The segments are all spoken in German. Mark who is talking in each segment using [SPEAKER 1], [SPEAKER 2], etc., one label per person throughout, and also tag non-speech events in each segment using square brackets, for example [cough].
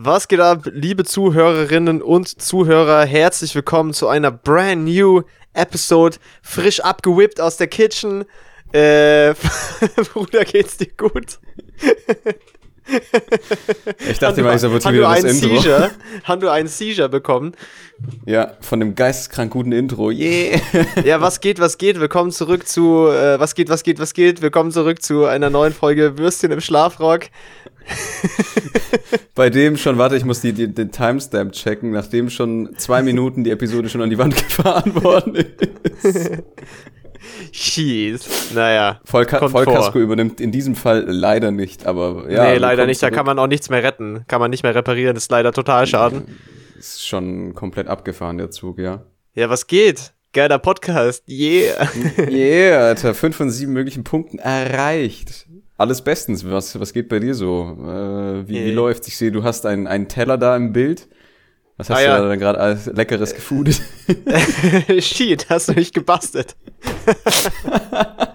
[SPEAKER 1] Was geht ab, liebe Zuhörerinnen und Zuhörer? Herzlich willkommen zu einer brand new Episode, frisch abgewippt aus der Kitchen. Äh, [laughs] Bruder, geht's dir gut?
[SPEAKER 2] Ich dachte mal, ich sabotiere das Intro.
[SPEAKER 1] Seizure? Haben du einen Seizure bekommen?
[SPEAKER 2] Ja, von dem geisteskrank guten Intro. Yeah.
[SPEAKER 1] Ja, was geht, was geht? Willkommen zurück zu, äh, was geht, was geht, was geht? Willkommen zurück zu einer neuen Folge Würstchen im Schlafrock. [laughs]
[SPEAKER 2] Bei dem schon, warte, ich muss die, die, den Timestamp checken, nachdem schon zwei Minuten die Episode schon an die Wand [laughs] gefahren worden ist.
[SPEAKER 1] Jeez. Naja.
[SPEAKER 2] Vollka Vollkasko übernimmt in diesem Fall leider nicht, aber ja.
[SPEAKER 1] nee, leider
[SPEAKER 2] willkommen
[SPEAKER 1] nicht. Da
[SPEAKER 2] zurück.
[SPEAKER 1] kann man auch nichts mehr retten. Kann man nicht mehr reparieren. Ist leider total schade.
[SPEAKER 2] Ist schon komplett abgefahren, der Zug, ja.
[SPEAKER 1] Ja, was geht? Geiler Podcast. Yeah. [laughs]
[SPEAKER 2] Yeah, Alter, fünf von sieben möglichen Punkten erreicht. Alles bestens. Was, was geht bei dir so? Äh, wie, wie
[SPEAKER 1] Äh.
[SPEAKER 2] läuft's? Ich sehe, du hast einen, einen Teller da im Bild. Was hast
[SPEAKER 1] Ah, ja.
[SPEAKER 2] du da gerade alles Leckeres gefoodet? [laughs]
[SPEAKER 1] Shit, hast du mich gebastelt. [laughs]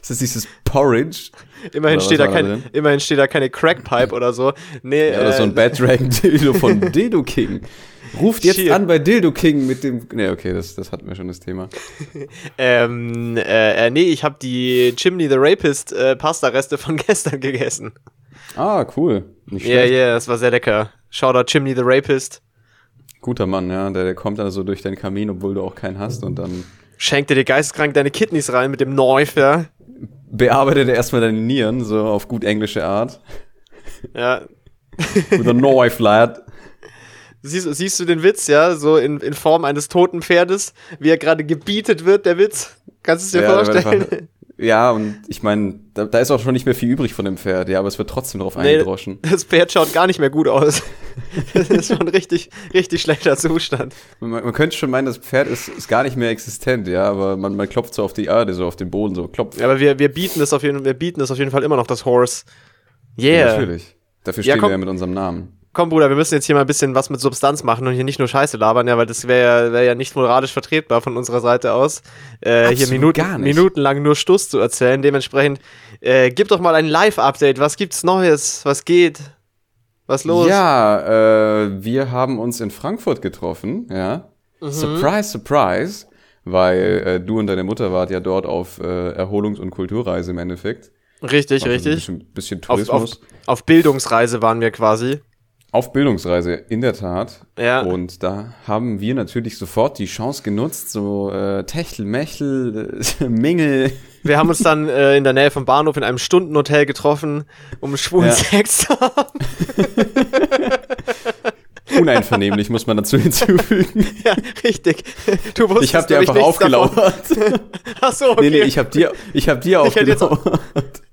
[SPEAKER 2] Ist das dieses Porridge?
[SPEAKER 1] Immerhin steht, da kein, immerhin steht da keine Crackpipe oder so. Nee,
[SPEAKER 2] Ja, oder so
[SPEAKER 1] äh,
[SPEAKER 2] ein Bad Dragon Dildo von [laughs] Dildo King. Ruft jetzt
[SPEAKER 1] Shit.
[SPEAKER 2] an bei Dildo King mit dem. Ne, okay, das, das hatten wir schon das Thema. [laughs]
[SPEAKER 1] ähm, äh, äh, nee, ich habe die Chimney the Rapist äh, Pasta-Reste von [laughs] gestern gegessen.
[SPEAKER 2] Ah, cool.
[SPEAKER 1] Ja, ja,
[SPEAKER 2] schlecht.
[SPEAKER 1] yeah, das war sehr lecker. Shoutout Chimney the Rapist.
[SPEAKER 2] Guter Mann, ja. Der, der kommt dann so durch deinen Kamin, obwohl du auch keinen hast und dann
[SPEAKER 1] Schenkte dir geisteskrank deine Kidneys rein mit dem Knife, ja.
[SPEAKER 2] bearbeitet er erstmal deine Nieren, so auf gut englische Art.
[SPEAKER 1] Ja,
[SPEAKER 2] With a knife, lad.
[SPEAKER 1] Siehst, siehst du den Witz, ja? So in, in Form eines toten Pferdes, wie er gerade gebietet wird, der Witz. Kannst du es dir
[SPEAKER 2] Ja,
[SPEAKER 1] vorstellen?
[SPEAKER 2] einfach- Ja, und ich meine, da, da ist auch schon nicht mehr viel übrig von dem Pferd, ja, aber es wird trotzdem drauf
[SPEAKER 1] Nee,
[SPEAKER 2] eingedroschen.
[SPEAKER 1] das Pferd schaut gar nicht mehr gut aus. [laughs] Das ist schon richtig, richtig schlechter Zustand.
[SPEAKER 2] Man, man könnte schon meinen, das Pferd ist, ist gar nicht mehr existent, ja, aber man, man klopft so auf die Erde, so auf den Boden, so klopft.
[SPEAKER 1] Aber wir, wir bieten es auf jeden wir bieten es auf jeden Fall immer noch das Horse.
[SPEAKER 2] Ja,
[SPEAKER 1] Yeah.
[SPEAKER 2] natürlich. Dafür
[SPEAKER 1] Ja,
[SPEAKER 2] stehen
[SPEAKER 1] komm.
[SPEAKER 2] wir ja mit unserem Namen.
[SPEAKER 1] Komm, Bruder, wir müssen jetzt hier mal ein bisschen was mit Substanz machen und hier nicht nur Scheiße labern, ja, weil das wäre ja, wär ja nicht moralisch vertretbar von unserer Seite aus, äh, hier Minuten, minutenlang nur Stuss zu erzählen. Dementsprechend, äh, gib doch mal ein Live-Update. Was gibt's Neues? Was geht? Was los?
[SPEAKER 2] Ja, äh, wir haben uns in Frankfurt getroffen, ja.
[SPEAKER 1] Mhm.
[SPEAKER 2] Surprise, surprise, weil äh, du und deine Mutter wart ja dort auf äh, Erholungs- und Kulturreise im Endeffekt.
[SPEAKER 1] Richtig,
[SPEAKER 2] Also
[SPEAKER 1] richtig.
[SPEAKER 2] Ein bisschen, bisschen
[SPEAKER 1] Auf,
[SPEAKER 2] Tourismus.
[SPEAKER 1] auf, auf Bildungsreise waren wir quasi.
[SPEAKER 2] Auf Bildungsreise, in der Tat.
[SPEAKER 1] Ja.
[SPEAKER 2] Und da haben wir natürlich sofort die Chance genutzt, so äh, Techtel, Mechtel, äh, [laughs] Mingel.
[SPEAKER 1] Wir haben uns dann [laughs] äh, in der Nähe vom Bahnhof in einem Stundenhotel getroffen, um schwulen
[SPEAKER 2] Ja.
[SPEAKER 1] Sex zu haben. [laughs]
[SPEAKER 2] Uneinvernehmlich, muss man dazu hinzufügen. [laughs]
[SPEAKER 1] ja, richtig. Du wusstest
[SPEAKER 2] Ich habe dir einfach aufgelauert. [laughs]
[SPEAKER 1] Ach so, okay.
[SPEAKER 2] Nee, nee, ich habe dir, ich hab dir
[SPEAKER 1] Ich hätte jetzt auch-
[SPEAKER 2] aufgelauert.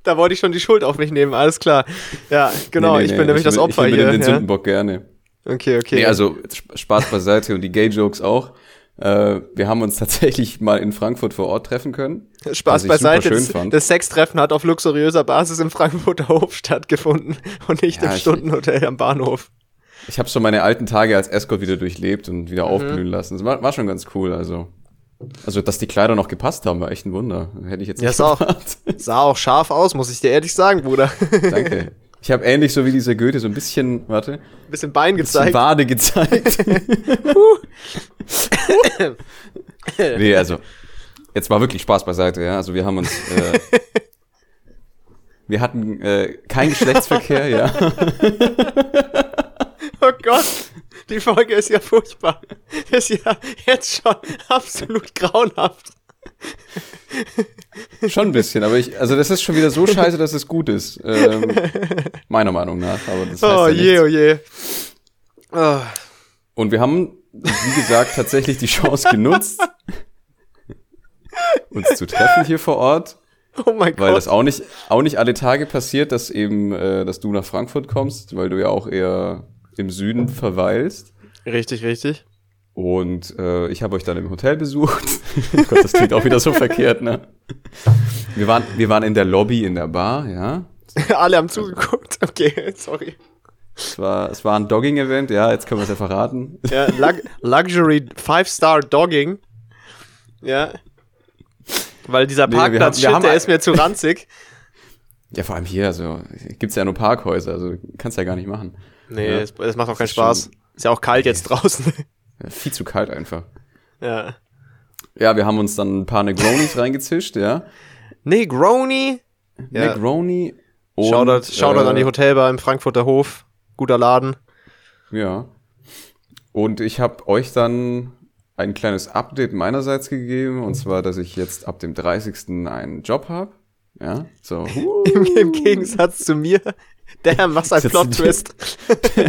[SPEAKER 1] da wollte ich schon die Schuld auf mich nehmen, alles klar. Ja, genau,
[SPEAKER 2] Nee, nee,
[SPEAKER 1] ich
[SPEAKER 2] nee,
[SPEAKER 1] bin nämlich das
[SPEAKER 2] will-
[SPEAKER 1] Opfer
[SPEAKER 2] ich will
[SPEAKER 1] hier.
[SPEAKER 2] den
[SPEAKER 1] ja.
[SPEAKER 2] Sündenbock gerne.
[SPEAKER 1] Okay, okay.
[SPEAKER 2] Nee, also Sp- Spaß beiseite und die Gay-Jokes auch. Äh, wir haben uns tatsächlich mal in Frankfurt vor Ort treffen können.
[SPEAKER 1] Spaß
[SPEAKER 2] ich
[SPEAKER 1] beiseite.
[SPEAKER 2] schön
[SPEAKER 1] Das,
[SPEAKER 2] fand.
[SPEAKER 1] das Sextreffen hat auf luxuriöser Basis im Frankfurter Hof stattgefunden und nicht
[SPEAKER 2] Ja,
[SPEAKER 1] im
[SPEAKER 2] ich-
[SPEAKER 1] Stundenhotel am Bahnhof.
[SPEAKER 2] Ich habe schon meine alten Tage als Escort wieder durchlebt und
[SPEAKER 1] Mhm.
[SPEAKER 2] wieder aufblühen lassen. Das war, war schon ganz cool, also. Also, dass die Kleider noch gepasst haben, war echt ein Wunder. Hätte ich jetzt
[SPEAKER 1] Ja,
[SPEAKER 2] nicht
[SPEAKER 1] ist auch-
[SPEAKER 2] erwartet. [laughs]
[SPEAKER 1] Sah auch scharf aus, muss ich dir ehrlich sagen, Bruder. [laughs]
[SPEAKER 2] Danke. Ich habe ähnlich so wie dieser Goethe so ein bisschen, warte,
[SPEAKER 1] Bisschen Bein
[SPEAKER 2] bisschen
[SPEAKER 1] gezeigt.
[SPEAKER 2] Wade gezeigt. [laughs] nee, also, jetzt war wirklich Spaß beiseite, ja. Also, wir haben uns, äh, wir hatten äh, keinen Geschlechtsverkehr, ja.
[SPEAKER 1] Oh Gott, die Folge ist ja furchtbar. Ist ja jetzt schon absolut grauenhaft.
[SPEAKER 2] Schon ein bisschen, aber ich, also das ist schon wieder so scheiße, dass es gut ist. Ähm, meiner Meinung nach. Aber das heißt
[SPEAKER 1] Oh
[SPEAKER 2] ja
[SPEAKER 1] je, oh je. Oh,
[SPEAKER 2] Und wir haben, wie gesagt, tatsächlich die Chance genutzt, uns zu treffen hier vor Ort,
[SPEAKER 1] oh mein
[SPEAKER 2] weil
[SPEAKER 1] Gott.
[SPEAKER 2] das auch nicht, auch nicht alle Tage passiert, dass eben, äh, dass du nach Frankfurt kommst, weil du ja auch eher im Süden verweilst.
[SPEAKER 1] Richtig, richtig.
[SPEAKER 2] Und äh, ich habe euch dann im Hotel besucht. [laughs] oh Gott, das klingt auch wieder so verkehrt, ne? Wir waren, wir waren in der Lobby in der Bar, ja. [laughs]
[SPEAKER 1] Alle haben zugeguckt. Okay, sorry.
[SPEAKER 2] Es war, es war ein Dogging-Event, ja, jetzt können wir es ja verraten.
[SPEAKER 1] Ja, Lug Luxury Five-Star Dogging. Ja. Weil dieser
[SPEAKER 2] Nee, wir haben-
[SPEAKER 1] Parkplatz,
[SPEAKER 2] wir haben
[SPEAKER 1] der ist mir zu ranzig.
[SPEAKER 2] Ja, vor allem hier, also gibt's ja nur Parkhäuser, also kannst ja gar nicht machen.
[SPEAKER 1] Nee,
[SPEAKER 2] Ja.
[SPEAKER 1] das, das macht auch keinen Spaß.
[SPEAKER 2] schon-
[SPEAKER 1] Ist ja auch kalt jetzt draußen. [laughs]
[SPEAKER 2] Ja, viel zu kalt einfach.
[SPEAKER 1] ja.
[SPEAKER 2] Ja, wir haben uns dann ein paar Negronis [laughs] reingezischt, ja.
[SPEAKER 1] Negroni. Ja.
[SPEAKER 2] Negroni und
[SPEAKER 1] Shoutout, Shoutout
[SPEAKER 2] äh,
[SPEAKER 1] an die Hotelbar im Frankfurter Hof. Guter Laden.
[SPEAKER 2] Ja. Und ich habe euch dann ein kleines Update meinerseits gegeben, und zwar, dass ich jetzt ab dem 30. einen Job habe. Ja, so. [laughs]
[SPEAKER 1] Im, Im Gegensatz zu mir. [laughs] Damn, was ein Plot-Twist. [laughs]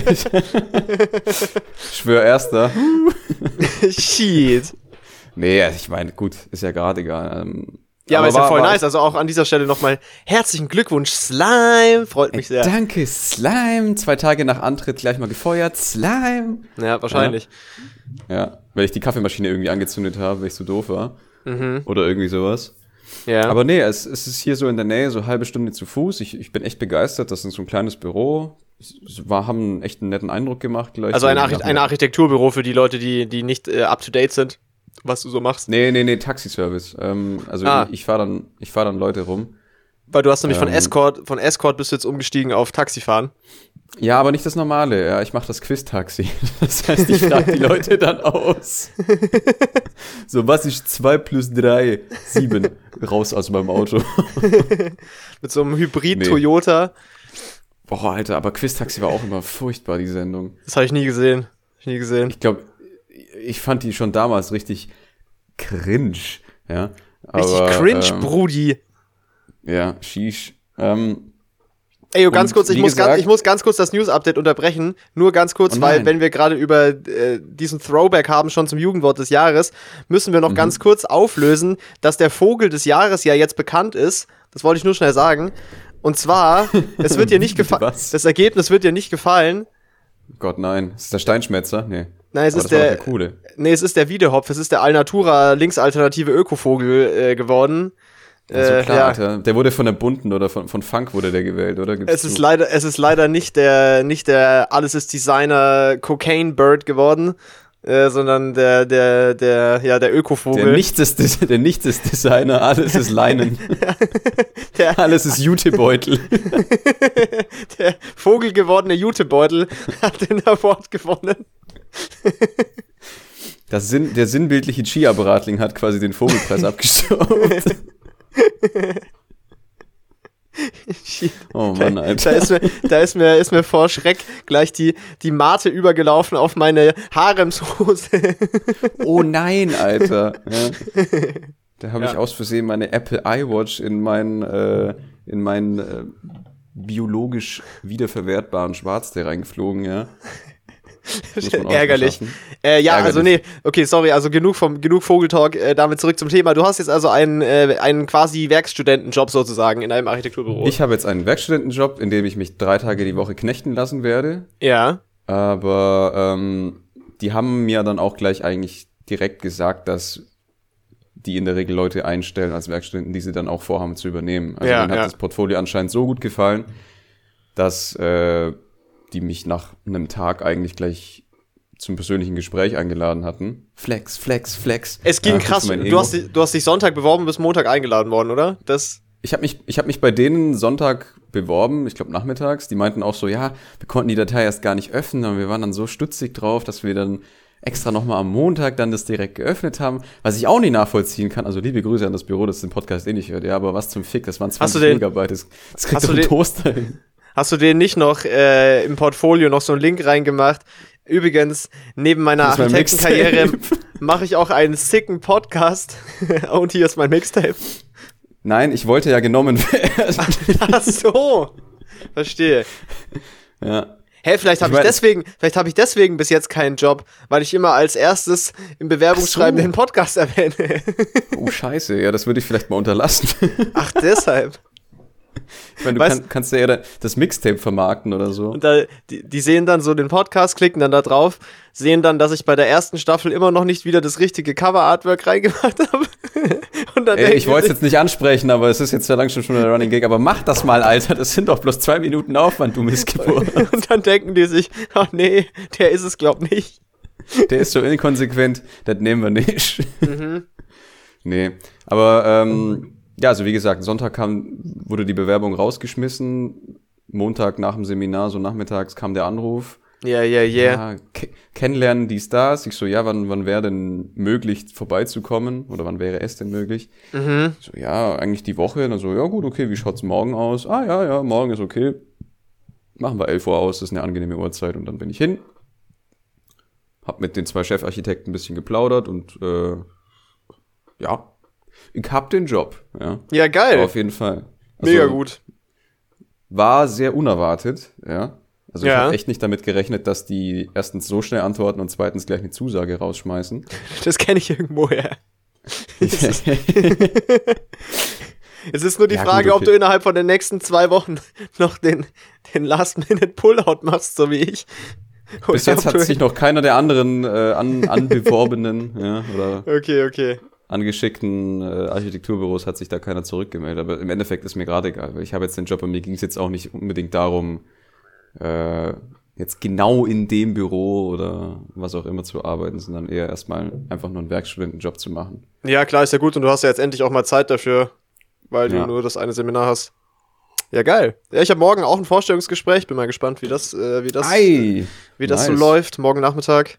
[SPEAKER 2] Ich schwör erster. [laughs]
[SPEAKER 1] Shit.
[SPEAKER 2] Nee, also ich meine, gut, ist ja gerade egal. Ähm,
[SPEAKER 1] Ja, aber, ist ja
[SPEAKER 2] war-
[SPEAKER 1] voll
[SPEAKER 2] war-
[SPEAKER 1] nice. Also auch an dieser Stelle nochmal herzlichen Glückwunsch, Slime. Freut mich sehr.
[SPEAKER 2] Danke, Slime. Zwei Tage nach Antritt gleich mal gefeuert. Slime.
[SPEAKER 1] Ja, wahrscheinlich.
[SPEAKER 2] Ja, weil ich die Kaffeemaschine irgendwie angezündet habe, weil ich so doof war.
[SPEAKER 1] Mhm.
[SPEAKER 2] Oder irgendwie sowas.
[SPEAKER 1] Ja.
[SPEAKER 2] Aber nee, es, es ist hier so in der Nähe, so halbe Stunde zu Fuß. Ich, ich bin echt begeistert. Das ist so ein kleines Büro. Es war, haben echt einen netten Eindruck gemacht gleich.
[SPEAKER 1] also
[SPEAKER 2] so
[SPEAKER 1] ein,
[SPEAKER 2] dem-
[SPEAKER 1] ein Architekturbüro für die Leute, die, die nicht äh, up to date sind, was du so machst.
[SPEAKER 2] Nee, nee, nee, Taxiservice. Ähm, also
[SPEAKER 1] Ah.
[SPEAKER 2] ich, ich fahre dann, ich fahr dann Leute rum.
[SPEAKER 1] Weil du hast nämlich von
[SPEAKER 2] Ähm.
[SPEAKER 1] Escort, von Escort bist du jetzt umgestiegen auf Taxifahren.
[SPEAKER 2] Ja, aber nicht das Normale. Ja, ich mache das Quiz-Taxi. [laughs] Das heißt, ich frage die Leute dann aus. [laughs] So, was ist 2 plus 3? 7. Raus aus meinem Auto. [laughs]
[SPEAKER 1] Mit so einem Hybrid
[SPEAKER 2] Nee. Boah, Alter, aber Quiz-Taxi war auch immer furchtbar, die Sendung.
[SPEAKER 1] Das habe ich nie gesehen. Ich nie gesehen.
[SPEAKER 2] Ich glaube, ich fand die schon damals richtig cringe. Ja.
[SPEAKER 1] Richtig
[SPEAKER 2] aber,
[SPEAKER 1] cringe,
[SPEAKER 2] ähm,
[SPEAKER 1] Brudi.
[SPEAKER 2] Ja, sheesh. Ähm,
[SPEAKER 1] Ey, ganz kurz, ich muss, ganz,
[SPEAKER 2] gesagt-
[SPEAKER 1] ich muss ganz kurz das News-Update unterbrechen. Nur ganz kurz,
[SPEAKER 2] Oh
[SPEAKER 1] weil wenn wir gerade über äh, diesen Throwback haben, schon zum Jugendwort des Jahres, müssen wir noch
[SPEAKER 2] Mhm.
[SPEAKER 1] ganz kurz auflösen, dass der Vogel des Jahres ja jetzt bekannt ist. Das wollte ich nur schnell sagen. Und zwar, es wird dir nicht [laughs] gefallen. Das Ergebnis wird dir nicht gefallen.
[SPEAKER 2] Gott, nein. Ist der Steinschmetzer? Nee.
[SPEAKER 1] Nein, es
[SPEAKER 2] Aber
[SPEAKER 1] ist der,
[SPEAKER 2] der coole.
[SPEAKER 1] nee, es ist der Wiedehopf. Es ist der Alnatura linksalternative Ökovogel äh, geworden.
[SPEAKER 2] Also
[SPEAKER 1] Äh,
[SPEAKER 2] klar,
[SPEAKER 1] ja.
[SPEAKER 2] Alter. Der wurde von der Bunten oder von, von Funk wurde der gewählt, oder? Gibt's
[SPEAKER 1] Es ist
[SPEAKER 2] zu?
[SPEAKER 1] leider, es ist leider nicht der, nicht der Alles ist Designer Cocaine Bird geworden, äh, sondern der, der, der, ja, der Ökovogel.
[SPEAKER 2] der Nichts ist, der Nichts ist Designer, alles ist Leinen. [laughs]
[SPEAKER 1] der,
[SPEAKER 2] alles ist Jutebeutel. [laughs]
[SPEAKER 1] der Vogel gewordene Jutebeutel hat den Award gewonnen.
[SPEAKER 2] Das Sinn, der sinnbildliche Chia-Bratling hat quasi den Vogelpreis [laughs] abgestaubt. [laughs] Oh Mann,
[SPEAKER 1] Da
[SPEAKER 2] Alter.
[SPEAKER 1] ist mir, da ist mir, ist mir vor Schreck gleich die, die Mate übergelaufen auf meine Haremshose. [laughs]
[SPEAKER 2] Oh nein, Alter. [laughs] Ja. Da habe ich
[SPEAKER 1] Ja.
[SPEAKER 2] aus Versehen meine Apple iWatch in meinen, äh, in meinen äh, biologisch wiederverwertbaren Schwarztee reingeflogen, ja. [laughs]
[SPEAKER 1] Ärgerlich. Äh, ja,
[SPEAKER 2] Ärgerlich.
[SPEAKER 1] also nee, okay, sorry, also genug vom genug Vogeltalk, äh, damit zurück zum Thema. Du hast jetzt also einen, äh, einen quasi Werkstudentenjob sozusagen in einem Architekturbüro.
[SPEAKER 2] Ich habe jetzt einen Werkstudentenjob, in dem ich mich drei Tage die Woche knechten lassen werde.
[SPEAKER 1] ja.
[SPEAKER 2] Aber ähm, die haben mir dann auch gleich eigentlich direkt gesagt, dass die in der Regel Leute einstellen als Werkstudenten, die sie dann auch vorhaben zu übernehmen. Also
[SPEAKER 1] Ja,
[SPEAKER 2] hat
[SPEAKER 1] ja.
[SPEAKER 2] das Portfolio anscheinend so gut gefallen, dass äh, die mich nach einem Tag eigentlich gleich zum persönlichen Gespräch eingeladen hatten. Flex, Flex, Flex.
[SPEAKER 1] Es ging
[SPEAKER 2] Ja,
[SPEAKER 1] krass. Du hast, du hast dich Sonntag beworben, bis Montag eingeladen worden, oder? Das.
[SPEAKER 2] Ich habe mich, ich hab mich bei denen Sonntag beworben, ich glaube nachmittags. Die meinten auch so, ja, wir konnten die Datei erst gar nicht öffnen, aber wir waren dann so stutzig drauf, dass wir dann extra nochmal am Montag dann das direkt geöffnet haben, was ich auch nicht nachvollziehen kann. Also liebe Grüße an das Büro, das den Podcast eh nicht hört, ja, aber was zum Fick, das waren 20
[SPEAKER 1] du den-
[SPEAKER 2] Megabyte, das, das kriegt
[SPEAKER 1] hast
[SPEAKER 2] doch
[SPEAKER 1] du
[SPEAKER 2] ein
[SPEAKER 1] den-
[SPEAKER 2] Toaster hin.
[SPEAKER 1] Hast du denen nicht noch äh, im Portfolio noch so einen Link reingemacht? Übrigens, neben meiner
[SPEAKER 2] mein
[SPEAKER 1] Architektenkarriere [laughs] mache ich auch einen sicken Podcast. [laughs] Und hier ist mein Mixtape.
[SPEAKER 2] Nein, ich wollte ja genommen werden. [laughs]
[SPEAKER 1] Ach so. Verstehe.
[SPEAKER 2] ja.
[SPEAKER 1] Hä, vielleicht habe
[SPEAKER 2] Ich
[SPEAKER 1] ich, deswegen, vielleicht habe ich deswegen bis jetzt keinen Job, weil ich immer als erstes im Bewerbungsschreiben
[SPEAKER 2] so.
[SPEAKER 1] den Podcast erwähne.
[SPEAKER 2] Oh, scheiße, ja, das würde ich vielleicht mal unterlassen.
[SPEAKER 1] Ach, deshalb.
[SPEAKER 2] Ich meine, du
[SPEAKER 1] Weißt-
[SPEAKER 2] kann, kannst ja eher das Mixtape vermarkten oder so.
[SPEAKER 1] Und da, die, die sehen dann so den Podcast, klicken dann da drauf, sehen dann, dass ich bei der ersten Staffel immer noch nicht wieder das richtige Cover-Artwork reingemacht habe. [laughs] Und dann
[SPEAKER 2] Ey, ich wollte es jetzt nicht ansprechen, aber es ist jetzt ja langsam schon ein Running Gag. Aber mach das mal, Alter. Das sind doch bloß zwei Minuten Aufwand, du Missgeburt. [laughs]
[SPEAKER 1] und dann denken die sich, ach nee, der ist es glaub nicht.
[SPEAKER 2] Der ist so inkonsequent, das nehmen wir nicht.
[SPEAKER 1] Mhm. [laughs]
[SPEAKER 2] Nee, aber ähm, ja, also wie gesagt, Sonntag kam, wurde die Bewerbung rausgeschmissen. Montag nach dem Seminar, so nachmittags kam der Anruf.
[SPEAKER 1] Ja, ja, ja.
[SPEAKER 2] Ja, ke kennenlernen, dies, das. Ich so, ja, wann, wann wäre denn möglich, vorbeizukommen? Oder wann wäre es denn möglich?
[SPEAKER 1] Mhm.
[SPEAKER 2] So, ja, eigentlich die Woche. Dann so, ja gut, okay, wie schaut's morgen aus? Ah, ja, ja, morgen ist okay. Machen wir 11 Uhr aus, das ist eine angenehme Uhrzeit. Und dann bin ich hin. Hab mit den zwei Chefarchitekten ein bisschen geplaudert und, äh, ja, ich hab den Job, ja.
[SPEAKER 1] Ja, geil.
[SPEAKER 2] Auf jeden Fall. Also,
[SPEAKER 1] Mega gut.
[SPEAKER 2] War sehr unerwartet, ja. Also ich
[SPEAKER 1] Ja.
[SPEAKER 2] habe echt nicht damit gerechnet, dass die erstens so schnell antworten und zweitens gleich eine Zusage rausschmeißen. [laughs]
[SPEAKER 1] Das kenne ich irgendwoher. [laughs] [laughs] Es ist nur die
[SPEAKER 2] Ja,
[SPEAKER 1] Frage,
[SPEAKER 2] gut,
[SPEAKER 1] ob
[SPEAKER 2] okay.
[SPEAKER 1] du innerhalb von den nächsten zwei Wochen noch den, den Last-Minute-Pullout machst, so wie ich.
[SPEAKER 2] Bis jetzt
[SPEAKER 1] ob
[SPEAKER 2] hat sich noch keiner der anderen äh, an, anbeworbenen ja, oder
[SPEAKER 1] Okay, okay.
[SPEAKER 2] Angeschickten äh, Architekturbüros hat sich da keiner zurückgemeldet. Aber im Endeffekt ist mir gerade egal, weil ich habe jetzt den Job und mir ging es jetzt auch nicht unbedingt darum, äh, jetzt genau in dem Büro oder was auch immer zu arbeiten, sondern eher erstmal einfach nur einen Werkstudentenjob zu machen.
[SPEAKER 1] Ja, klar, ist ja gut und du hast ja jetzt endlich auch mal Zeit dafür, weil
[SPEAKER 2] Ja.
[SPEAKER 1] du nur das eine Seminar hast. Ja, geil. Ja, ich habe morgen auch ein Vorstellungsgespräch. Bin mal gespannt, wie das, äh, wie das,
[SPEAKER 2] Ei!
[SPEAKER 1] wie das so
[SPEAKER 2] nice.
[SPEAKER 1] läuft. Morgen Nachmittag.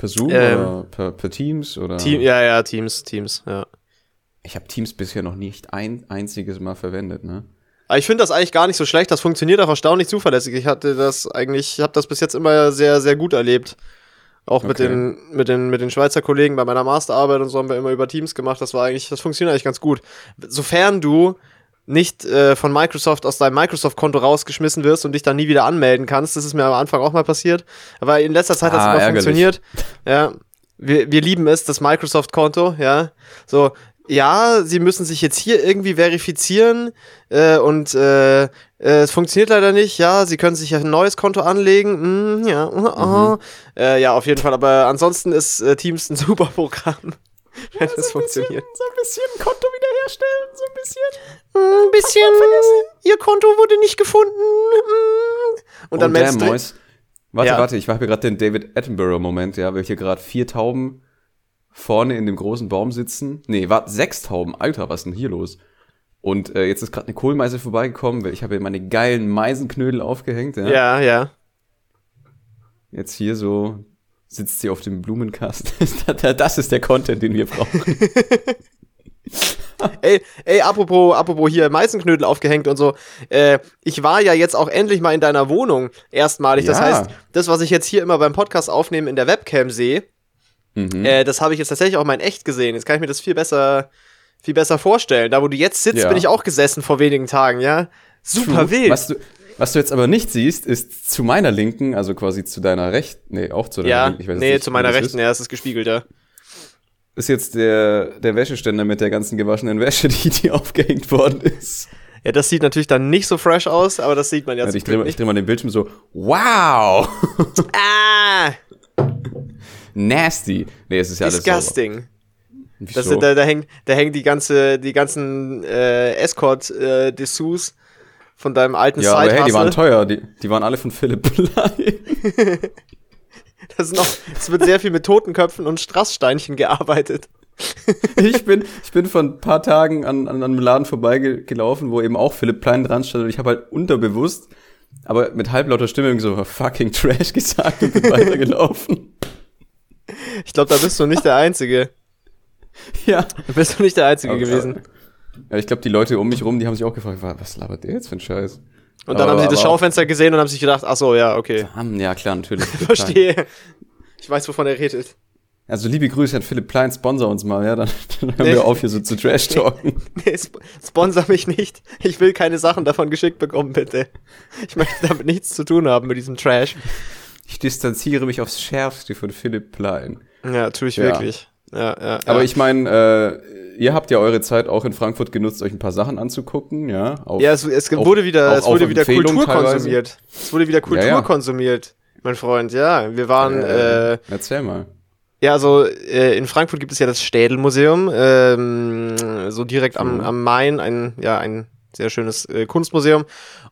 [SPEAKER 2] Per Zoom
[SPEAKER 1] Ähm,
[SPEAKER 2] oder per, per Teams oder?
[SPEAKER 1] Team, ja, ja, Teams, Teams, ja.
[SPEAKER 2] Ich habe Teams bisher noch nicht ein einziges Mal verwendet, ne?
[SPEAKER 1] Aber ich finde das eigentlich gar nicht so schlecht. Das funktioniert auch erstaunlich zuverlässig. Ich hatte das eigentlich, ich habe das bis jetzt immer sehr, sehr gut erlebt. Auch mit
[SPEAKER 2] Okay.
[SPEAKER 1] den, mit den, mit den Schweizer Kollegen bei meiner Masterarbeit und so haben wir immer über Teams gemacht. Das war eigentlich, das funktioniert eigentlich ganz gut. Sofern du nicht äh, von Microsoft aus deinem Microsoft-Konto rausgeschmissen wirst und dich dann nie wieder anmelden kannst. Das ist mir am Anfang auch mal passiert. Aber in letzter Zeit hat es
[SPEAKER 2] Ah,
[SPEAKER 1] immer
[SPEAKER 2] ärgerlich.
[SPEAKER 1] funktioniert. Ja. Wir, wir lieben es, das Microsoft-Konto, ja. So, ja, sie müssen sich jetzt hier irgendwie verifizieren äh, und äh, äh, es funktioniert leider nicht. Ja, sie können sich ein neues Konto anlegen. Mm, ja, uh. [laughs] Äh, ja, auf jeden Fall. Aber ansonsten ist äh, Teams ein [laughs] super Programm, wenn es funktioniert.
[SPEAKER 2] so ein bisschen Konto wiederherstellen, so ein bisschen.
[SPEAKER 1] Ein bisschen. Ihr Konto wurde nicht gefunden. Mm. Und dann
[SPEAKER 2] oh, damn. Mois. Warte,
[SPEAKER 1] Ja.
[SPEAKER 2] warte, ich habe hier gerade den David Attenborough-Moment, ja, weil hier gerade vier Tauben vorne in dem großen Baum sitzen. Nee, warte, sechs Tauben. Alter, was ist denn hier los? Und äh, jetzt ist gerade eine Kohlmeise vorbeigekommen, weil ich habe hier meine geilen Meisenknödel aufgehängt. Ja.
[SPEAKER 1] Ja, ja.
[SPEAKER 2] Jetzt hier so sitzt sie auf dem Blumenkast. [laughs] das ist der Content, den wir brauchen. [laughs] [laughs]
[SPEAKER 1] Ey, ey, apropos, apropos hier Meißenknödel aufgehängt und so. Äh, ich war ja jetzt auch endlich mal in deiner Wohnung erstmalig. Das
[SPEAKER 2] Ja.
[SPEAKER 1] heißt, das, was ich jetzt hier immer beim Podcast aufnehmen in der Webcam sehe,
[SPEAKER 2] Mhm.
[SPEAKER 1] äh, das habe ich jetzt tatsächlich auch mal in echt gesehen. Jetzt kann ich mir das viel besser, viel besser vorstellen. Da, wo du jetzt sitzt,
[SPEAKER 2] Ja.
[SPEAKER 1] bin ich auch gesessen vor wenigen Tagen, ja. Super
[SPEAKER 2] True.
[SPEAKER 1] wild.
[SPEAKER 2] Was du, was du jetzt aber nicht siehst, ist zu meiner Linken, also quasi zu deiner Rechten, nee, auch zu deiner
[SPEAKER 1] ja,
[SPEAKER 2] Linken. ich weiß
[SPEAKER 1] nee,
[SPEAKER 2] nicht,
[SPEAKER 1] zu meiner
[SPEAKER 2] das
[SPEAKER 1] Rechten, ja, es ist gespiegelt, ja.
[SPEAKER 2] Ist jetzt der, der Wäscheständer mit der ganzen gewaschenen Wäsche, die, die aufgehängt worden ist.
[SPEAKER 1] Ja, das sieht natürlich dann nicht so fresh aus, aber das sieht man ja zum
[SPEAKER 2] ich drehe ich dreh mal den Bildschirm so, wow! [laughs]
[SPEAKER 1] Ah,
[SPEAKER 2] Nasty. Nee, es ist ja alles
[SPEAKER 1] disgusting. Das,
[SPEAKER 2] Wieso?
[SPEAKER 1] da, da, hängt, da hängen die, ganze, die ganzen äh, Escort-Dessous von deinem alten
[SPEAKER 2] ja, aber hey, die waren teuer. Die, die waren alle von Philipp Blei. [laughs] [laughs]
[SPEAKER 1] Das noch, es wird sehr viel mit Totenköpfen und Strasssteinchen gearbeitet. [laughs]
[SPEAKER 2] ich, bin, ich bin vor ein paar Tagen an, an einem Laden vorbeigelaufen, wo eben auch Philipp Plein dran stand und ich habe halt unterbewusst, aber mit halblauter Stimme irgendwie so fucking Trash gesagt und bin [laughs] weitergelaufen.
[SPEAKER 1] Ich glaube, da bist du nicht der Einzige.
[SPEAKER 2] Ja.
[SPEAKER 1] Da bist du nicht der Einzige
[SPEAKER 2] Aber-
[SPEAKER 1] gewesen.
[SPEAKER 2] Ja, ich glaube, die Leute um mich rum, die haben sich auch gefragt, wa- was labert der jetzt für ein Scheiß?
[SPEAKER 1] Und dann
[SPEAKER 2] Aber-
[SPEAKER 1] haben sie das Schaufenster gesehen und haben sich gedacht, ach so, ja, okay.
[SPEAKER 2] Ah, Ja, klar, natürlich. [laughs]
[SPEAKER 1] Verstehe. Ich weiß, wovon er redet.
[SPEAKER 2] Also liebe Grüße an Philipp Plein, sponsor uns mal, ja, dann, [laughs] dann hören
[SPEAKER 1] Nee.
[SPEAKER 2] wir auf, hier so zu Trash-talken. [laughs]
[SPEAKER 1] Nee, sp sponsor mich nicht. Ich will keine Sachen davon geschickt bekommen, bitte. Ich möchte damit nichts zu tun haben mit diesem Trash.
[SPEAKER 2] Ich distanziere mich aufs Schärfste von Philipp Plein.
[SPEAKER 1] Ja, tue ich
[SPEAKER 2] Ja.
[SPEAKER 1] wirklich. Ja, ja,
[SPEAKER 2] Aber
[SPEAKER 1] ja.
[SPEAKER 2] ich meine, äh, ihr habt ja eure Zeit auch in Frankfurt genutzt, euch ein paar Sachen anzugucken, ja? Auf,
[SPEAKER 1] Ja, es, es
[SPEAKER 2] auf-
[SPEAKER 1] wurde wieder,
[SPEAKER 2] auch
[SPEAKER 1] es wurde
[SPEAKER 2] auf
[SPEAKER 1] wieder
[SPEAKER 2] Empfehlung
[SPEAKER 1] Kultur
[SPEAKER 2] teilweise.
[SPEAKER 1] konsumiert. Es wurde wieder Kultur
[SPEAKER 2] Ja, ja.
[SPEAKER 1] konsumiert, mein Freund. Ja, wir waren,
[SPEAKER 2] Äh,
[SPEAKER 1] äh,
[SPEAKER 2] Erzähl mal.
[SPEAKER 1] ja, also äh, in Frankfurt gibt es ja das Städelmuseum, ähm, so direkt am,
[SPEAKER 2] Mhm.
[SPEAKER 1] am Main, ein, ja, ein sehr schönes äh, Kunstmuseum.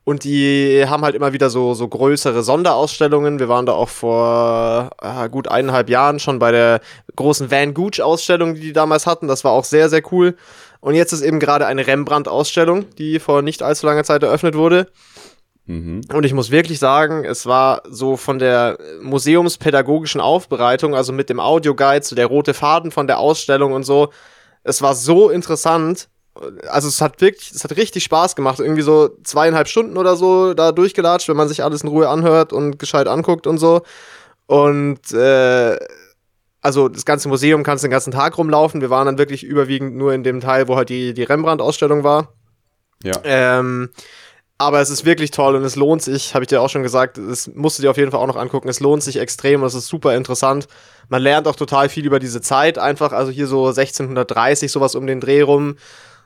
[SPEAKER 1] Und die haben halt immer wieder so, so größere Sonderausstellungen. Wir waren da auch vor äh, gut eineinhalb Jahren schon bei der großen Van Gooch-Ausstellung, die die damals hatten. Das war auch sehr, sehr cool. Und jetzt ist eben gerade eine Rembrandt-Ausstellung, die vor nicht allzu langer Zeit eröffnet wurde.
[SPEAKER 2] Mhm.
[SPEAKER 1] Und ich muss wirklich sagen, es war so von der museumspädagogischen Aufbereitung, also mit dem Audioguide, so der rote Faden von der Ausstellung und so, es war so interessant. Also es hat wirklich, es hat richtig Spaß gemacht. Irgendwie so zweieinhalb Stunden oder so da durchgelatscht, wenn man sich alles in Ruhe anhört und gescheit anguckt und so. Und äh, also das ganze Museum kannst den ganzen Tag rumlaufen. Wir waren dann wirklich überwiegend nur in dem Teil, wo halt die, die Rembrandt-Ausstellung war.
[SPEAKER 2] Ja.
[SPEAKER 1] Ähm, aber es ist wirklich toll und es lohnt sich, habe ich dir auch schon gesagt, es musst du dir auf jeden Fall auch noch angucken. Es lohnt sich extrem und es ist super interessant. Man lernt auch total viel über diese Zeit, einfach, also hier so 1630, sowas um den Dreh rum.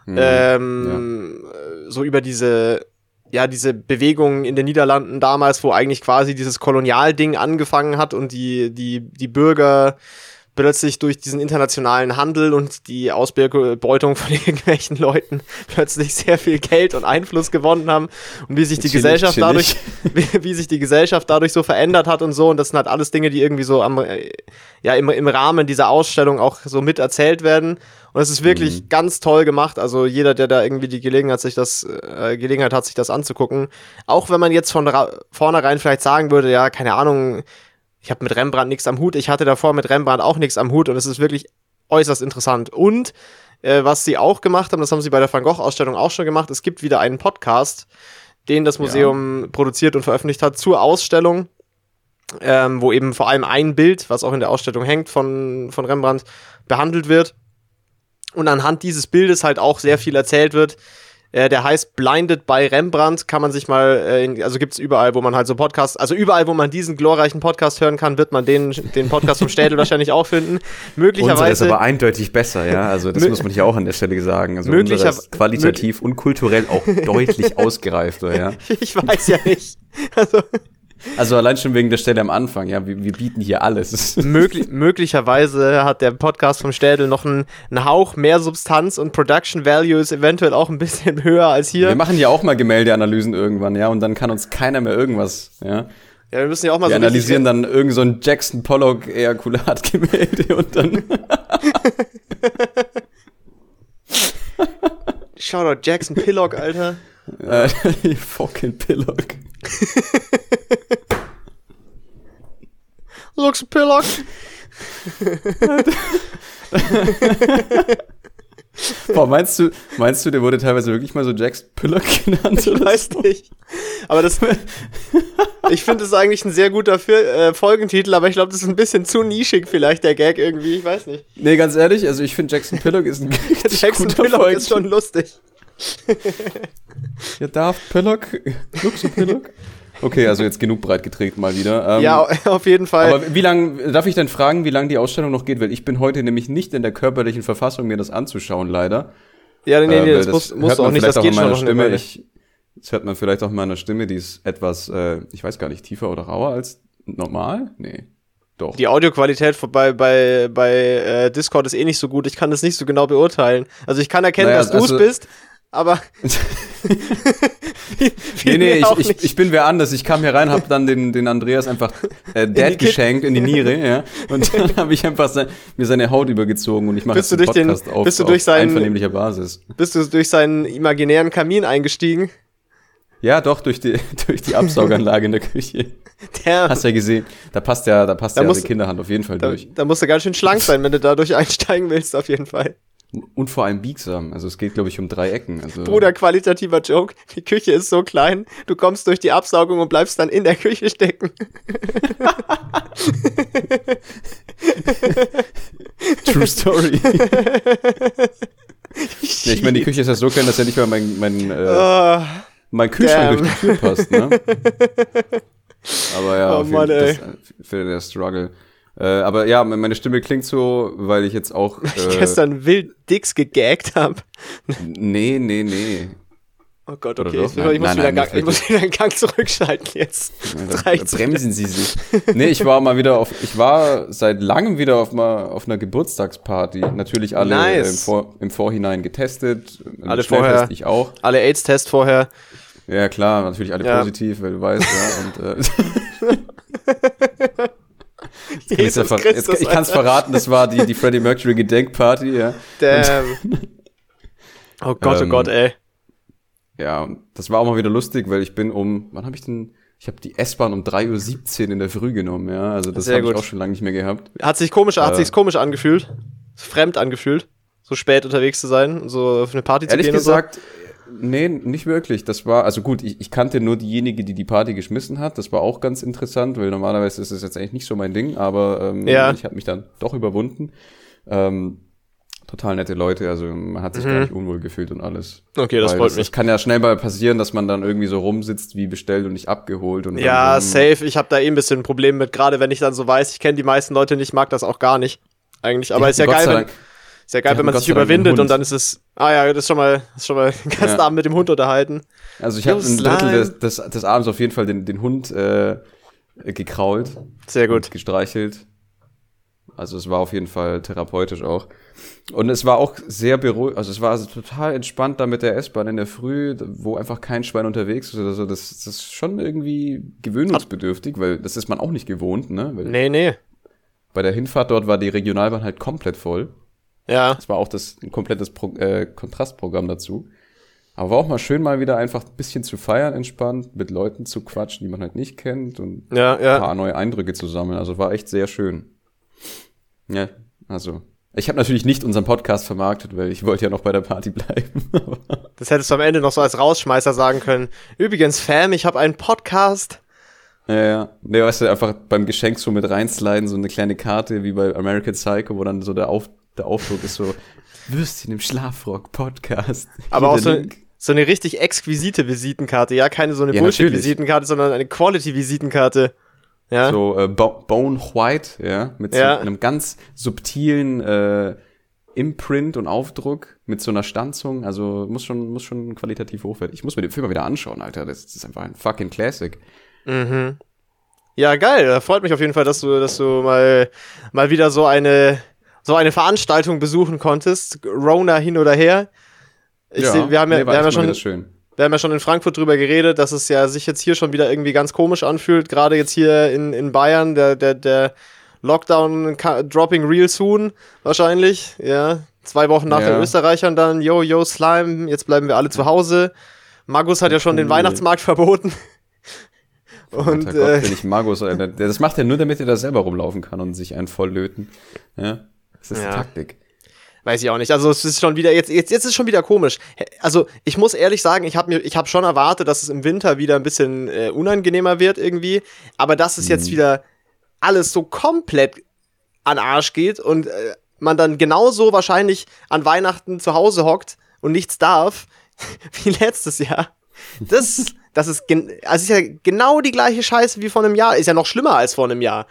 [SPEAKER 2] Mhm.
[SPEAKER 1] Ähm, so über diese, ja, diese Bewegungen in den Niederlanden damals, wo eigentlich quasi dieses Kolonialding angefangen hat und die, die, die Bürger plötzlich durch diesen internationalen Handel und die Ausbeutung von [laughs] irgendwelchen Leuten plötzlich sehr viel Geld und Einfluss gewonnen haben und wie sich die
[SPEAKER 2] Chillig,
[SPEAKER 1] Gesellschaft
[SPEAKER 2] chillig.
[SPEAKER 1] dadurch, wie, [laughs] wie sich die Gesellschaft dadurch so verändert hat und so. Und das sind halt alles Dinge, die irgendwie so am, äh, ja, im, im Rahmen dieser Ausstellung auch so mit erzählt werden. Und es ist wirklich
[SPEAKER 2] Mhm.
[SPEAKER 1] ganz toll gemacht. Also jeder, der da irgendwie die Gelegenheit, sich das, äh, Gelegenheit hat, sich das anzugucken. Auch wenn man jetzt von vornherein vielleicht sagen würde, ja, keine Ahnung, ich habe mit Rembrandt nichts am Hut. Ich hatte davor mit Rembrandt auch nichts am Hut und es ist wirklich äußerst interessant. Und äh, was sie auch gemacht haben, das haben sie bei der Van Gogh-Ausstellung auch schon gemacht, es gibt wieder einen Podcast, den das Museum produziert und veröffentlicht hat zur Ausstellung, ähm, wo eben vor allem ein Bild, was auch in der Ausstellung hängt, von, von Rembrandt behandelt wird. Und anhand dieses Bildes halt auch sehr viel erzählt wird. Äh, der heißt Blinded by Rembrandt, kann man sich mal, äh, in, also gibt's überall, wo man halt so Podcasts, also überall, wo man diesen glorreichen Podcast hören kann, wird man den, den Podcast vom Städel [laughs] wahrscheinlich auch finden.
[SPEAKER 2] Unsere ist
[SPEAKER 1] Möglicherweise.
[SPEAKER 2] aber eindeutig besser, ja. Also das muss man hier auch an der Stelle sagen. Also
[SPEAKER 1] Möglicher-
[SPEAKER 2] ist qualitativ und kulturell auch deutlich [laughs] ausgereifter, ja.
[SPEAKER 1] ich weiß ja nicht. Also,
[SPEAKER 2] Also allein schon wegen der Stelle am Anfang, ja. Wir, wir bieten hier alles. [laughs]
[SPEAKER 1] möglich, möglicherweise hat der Podcast vom Städel noch einen, einen Hauch mehr Substanz und Production Value ist eventuell auch ein bisschen [laughs] höher als
[SPEAKER 2] Wir
[SPEAKER 1] hier.
[SPEAKER 2] machen ja auch mal Gemäldeanalysen irgendwann, ja. Und dann kann uns keiner mehr irgendwas, ja.
[SPEAKER 1] Ja, wir müssen ja auch mal
[SPEAKER 2] Wir
[SPEAKER 1] so
[SPEAKER 2] analysieren dann irgend so ein Jackson Pollock Ejakulat-Gemälde und dann. [laughs]
[SPEAKER 1] Shoutout Jackson Pillock, Alter.
[SPEAKER 2] äh, fucking Pollock.
[SPEAKER 1] Looks Pillock.
[SPEAKER 2] Boah, meinst du, meinst du, der wurde teilweise wirklich mal so Jackson Pollock genannt?
[SPEAKER 1] Ich weiß
[SPEAKER 2] so?
[SPEAKER 1] nicht. Aber das. ich finde es eigentlich ein sehr guter Fil äh, Folgentitel, aber ich glaube, das ist ein bisschen zu nischig, vielleicht der Gag irgendwie. Ich weiß nicht.
[SPEAKER 2] Nee, ganz ehrlich, also ich finde Jackson Pollock ist ein [laughs]
[SPEAKER 1] Jackson
[SPEAKER 2] guter
[SPEAKER 1] Pillock ist schon lustig. [laughs]
[SPEAKER 2] Ja, Daft Pollock, Luxo Pollock. Okay, also jetzt genug breit getreten mal wieder. Ähm,
[SPEAKER 1] ja, auf jeden Fall.
[SPEAKER 2] aber wie lang, darf ich denn fragen, wie lange die Ausstellung noch geht? Weil ich bin heute nämlich nicht in der körperlichen Verfassung, mir das anzuschauen, leider.
[SPEAKER 1] ja, nee, nee,
[SPEAKER 2] Äh, weil
[SPEAKER 1] das, muss,
[SPEAKER 2] hört
[SPEAKER 1] musst du auch nicht, das geht schon noch
[SPEAKER 2] Stimme. Ich, das hört man vielleicht auch in meiner Stimme, die ist etwas, äh, ich weiß gar nicht, tiefer oder rauer als normal? Nee, doch.
[SPEAKER 1] Die Audioqualität bei, bei, bei äh, Discord ist eh nicht so gut. Ich kann das nicht so genau beurteilen. Also ich kann erkennen,
[SPEAKER 2] Naja,
[SPEAKER 1] dass du es
[SPEAKER 2] also-
[SPEAKER 1] bist, aber [laughs]
[SPEAKER 2] Nee, nee, ich, ich, ich bin wer anders. Ich kam hier rein, hab dann den, den Andreas einfach äh,
[SPEAKER 1] die
[SPEAKER 2] Dad geschenkt in die Niere, ja. Und dann [laughs] habe ich einfach sein, mir seine Haut übergezogen und ich mache jetzt
[SPEAKER 1] du durch den-
[SPEAKER 2] Podcast auf,
[SPEAKER 1] bist du durch seinen-
[SPEAKER 2] einvernehmlicher Basis.
[SPEAKER 1] bist du durch seinen imaginären Kamin eingestiegen.
[SPEAKER 2] Ja, doch, durch die, [laughs] durch die Absauganlage in der Küche.
[SPEAKER 1] Der,
[SPEAKER 2] Hast ja gesehen. Da passt ja, da passt
[SPEAKER 1] Da
[SPEAKER 2] ja
[SPEAKER 1] muss-
[SPEAKER 2] eine Kinderhand auf jeden Fall
[SPEAKER 1] da,
[SPEAKER 2] durch.
[SPEAKER 1] da musst du ganz schön schlank sein, wenn du dadurch einsteigen willst, auf jeden Fall.
[SPEAKER 2] Und vor allem biegsam. Also es geht, glaube ich, um drei Ecken. Also,
[SPEAKER 1] Bruder, qualitativer Joke. Die Küche ist so klein, du kommst durch die Absaugung und bleibst dann in der Küche stecken. [laughs]
[SPEAKER 2] True Story. [laughs] ja, ich meine, die Küche ist ja so klein, dass ja nicht mal mein, mein, äh,
[SPEAKER 1] Ah,
[SPEAKER 2] mein Kühlschrank
[SPEAKER 1] Damn.
[SPEAKER 2] durch die Tür passt, ne? [laughs] Aber ja,
[SPEAKER 1] Oh Mann,
[SPEAKER 2] das für der Struggle. Äh, aber ja, meine Stimme klingt so, weil ich jetzt auch.
[SPEAKER 1] ich
[SPEAKER 2] Äh,
[SPEAKER 1] gestern wild Dicks gegaggt hab.
[SPEAKER 2] nee, nee, nee.
[SPEAKER 1] Oh Gott, okay.
[SPEAKER 2] doch?
[SPEAKER 1] Ich, muss-
[SPEAKER 2] Nein,
[SPEAKER 1] ich, muss
[SPEAKER 2] nein,
[SPEAKER 1] wieder
[SPEAKER 2] nein,
[SPEAKER 1] Gang, ich muss wieder einen Gang zurückschalten jetzt.
[SPEAKER 2] Da, da
[SPEAKER 1] Reicht's.
[SPEAKER 2] bremsen Sie sich. Nee, ich war mal wieder auf, ich war seit langem wieder auf, mal, auf einer Geburtstagsparty. Natürlich alle
[SPEAKER 1] Nice.
[SPEAKER 2] äh, im, Vor, im Vorhinein getestet.
[SPEAKER 1] Alle vorher.
[SPEAKER 2] Ich auch.
[SPEAKER 1] Alle AIDS-Test vorher.
[SPEAKER 2] Ja, klar, natürlich alle
[SPEAKER 1] Ja.
[SPEAKER 2] positiv, weil du weißt, ja. Und, äh, [laughs] [laughs] [laughs]
[SPEAKER 1] Jesus
[SPEAKER 2] ja
[SPEAKER 1] Christus.
[SPEAKER 2] jetzt, ich kann es verraten, das war die, die Freddie Mercury Gedenkparty, ja.
[SPEAKER 1] Damn. [laughs] Oh Gott, oh
[SPEAKER 2] Ähm,
[SPEAKER 1] Gott, ey.
[SPEAKER 2] Ja, das war auch mal wieder lustig, weil ich bin um, wann habe ich denn, ich habe die S-Bahn um 3.17 Uhr in der Früh genommen, ja. Also das habe ich auch schon lange nicht mehr gehabt.
[SPEAKER 1] Hat sich komisch, hat
[SPEAKER 2] Äh.
[SPEAKER 1] sich's komisch angefühlt? Fremd angefühlt? So spät unterwegs zu sein so auf eine Party zu
[SPEAKER 2] Ehrlich
[SPEAKER 1] gehen
[SPEAKER 2] gesagt, nee, nicht wirklich. Das war, also gut, ich, ich kannte nur diejenige, die die Party geschmissen hat. Das war auch ganz interessant, weil normalerweise ist es jetzt eigentlich nicht so mein Ding, aber ähm,
[SPEAKER 1] Ja.
[SPEAKER 2] ich habe mich dann doch überwunden. Ähm, total nette Leute, also man hat sich gar nicht unwohl gefühlt und alles.
[SPEAKER 1] Okay, das
[SPEAKER 2] Weil
[SPEAKER 1] freut
[SPEAKER 2] das,
[SPEAKER 1] mich.
[SPEAKER 2] Das kann ja schnell mal passieren, dass man dann irgendwie so rumsitzt wie bestellt und nicht abgeholt. Und
[SPEAKER 1] Ja,
[SPEAKER 2] so,
[SPEAKER 1] safe. Ich habe da eh ein bisschen ein Problem mit, gerade wenn ich dann so weiß, ich kenne die meisten Leute nicht, mag das auch gar nicht. Eigentlich. Aber
[SPEAKER 2] Die
[SPEAKER 1] ist ja
[SPEAKER 2] Gott
[SPEAKER 1] geil, wenn, Ja geil, wenn man sich überwindet und dann ist es. Ah ja, das ist schon mal, das ist schon mal [laughs] den ganzen
[SPEAKER 2] Ja.
[SPEAKER 1] Abend mit dem Hund unterhalten.
[SPEAKER 2] Also ich habe ein Drittel des, des, des Abends auf jeden Fall den, den Hund äh, gekrault.
[SPEAKER 1] Sehr gut.
[SPEAKER 2] gestreichelt. Also es war auf jeden Fall therapeutisch auch. Und es war auch sehr beruhigend, also es war also total entspannt da mit der S-Bahn in der Früh, wo einfach kein Schwein unterwegs ist oder so. Das, das ist schon irgendwie gewöhnungsbedürftig, weil das ist man auch nicht gewohnt, ne? Weil
[SPEAKER 1] Nee, nee.
[SPEAKER 2] bei der Hinfahrt dort war die Regionalbahn halt komplett voll.
[SPEAKER 1] Ja.
[SPEAKER 2] Das war auch das ein komplettes Pro, äh, Kontrastprogramm dazu. Aber war auch mal schön, mal wieder einfach ein bisschen zu feiern, entspannt, mit Leuten zu quatschen, die man halt nicht kennt und
[SPEAKER 1] Ja,
[SPEAKER 2] ein
[SPEAKER 1] ja.
[SPEAKER 2] paar neue Eindrücke zu sammeln. Also war echt sehr schön. Ja, also. Ich habe natürlich nicht unseren Podcast vermarktet, weil ich wollte ja noch bei der Party bleiben. [laughs]
[SPEAKER 1] Das hättest du am Ende noch so als Rausschmeißer sagen können. Übrigens, Fam, ich habe einen Podcast.
[SPEAKER 2] ja, ja. Nee, weißt du, einfach beim Geschenk so mit reinsliden, so eine kleine Karte wie bei American Psycho, wo dann so der, Auf, der Aufdruck ist so, Würstchen im Schlafrock Podcast.
[SPEAKER 1] Aber auch so,
[SPEAKER 2] Link.
[SPEAKER 1] so eine richtig exquisite Visitenkarte. Ja, keine so eine
[SPEAKER 2] Ja,
[SPEAKER 1] Bullshit-Visitenkarte, sondern eine Quality-Visitenkarte. Ja.
[SPEAKER 2] So äh, Bo Bone White, ja, mit
[SPEAKER 1] Ja.
[SPEAKER 2] so einem ganz subtilen äh, Imprint und Aufdruck mit so einer Stanzung. Also muss schon, muss schon qualitativ hochwertig. Ich muss mir den Film mal wieder anschauen, Alter. Das, das ist einfach ein fucking Classic.
[SPEAKER 1] Mhm. Ja, geil. Freut mich auf jeden Fall, dass du, dass du mal, mal wieder so eine, so eine Veranstaltung besuchen konntest. Rona hin oder her. Ich seh, wir haben ja,
[SPEAKER 2] nee,
[SPEAKER 1] wir haben ja schon,
[SPEAKER 2] schön.
[SPEAKER 1] wir haben ja schon in Frankfurt drüber geredet, dass es ja sich jetzt hier schon wieder irgendwie ganz komisch anfühlt. Gerade jetzt hier in, in Bayern, der, der, der Lockdown dropping real soon, wahrscheinlich. Ja. Zwei Wochen nach
[SPEAKER 2] Ja.
[SPEAKER 1] den Österreichern dann, yo, yo, Slime, jetzt bleiben wir alle zu Hause. Magus hat ja schon den
[SPEAKER 2] Cool.
[SPEAKER 1] Weihnachtsmarkt verboten. [laughs] Und
[SPEAKER 2] Gott,
[SPEAKER 1] äh,
[SPEAKER 2] ich Magus, das macht er nur, damit er da selber rumlaufen kann und sich einen voll löten. Ja, das ist
[SPEAKER 1] Ja.
[SPEAKER 2] die Taktik.
[SPEAKER 1] Weiß ich auch nicht. Also es ist schon wieder jetzt jetzt jetzt ist schon wieder komisch. Also ich muss ehrlich sagen, ich habe mir ich habe schon erwartet, dass es im Winter wieder ein bisschen äh, unangenehmer wird irgendwie, aber dass es jetzt wieder alles so komplett an Arsch geht und äh, man dann genauso wahrscheinlich an Weihnachten zu Hause hockt und nichts darf [laughs] wie letztes Jahr. Das das ist also ist ja genau die gleiche Scheiße wie vor einem Jahr, ist ja noch schlimmer als vor einem Jahr.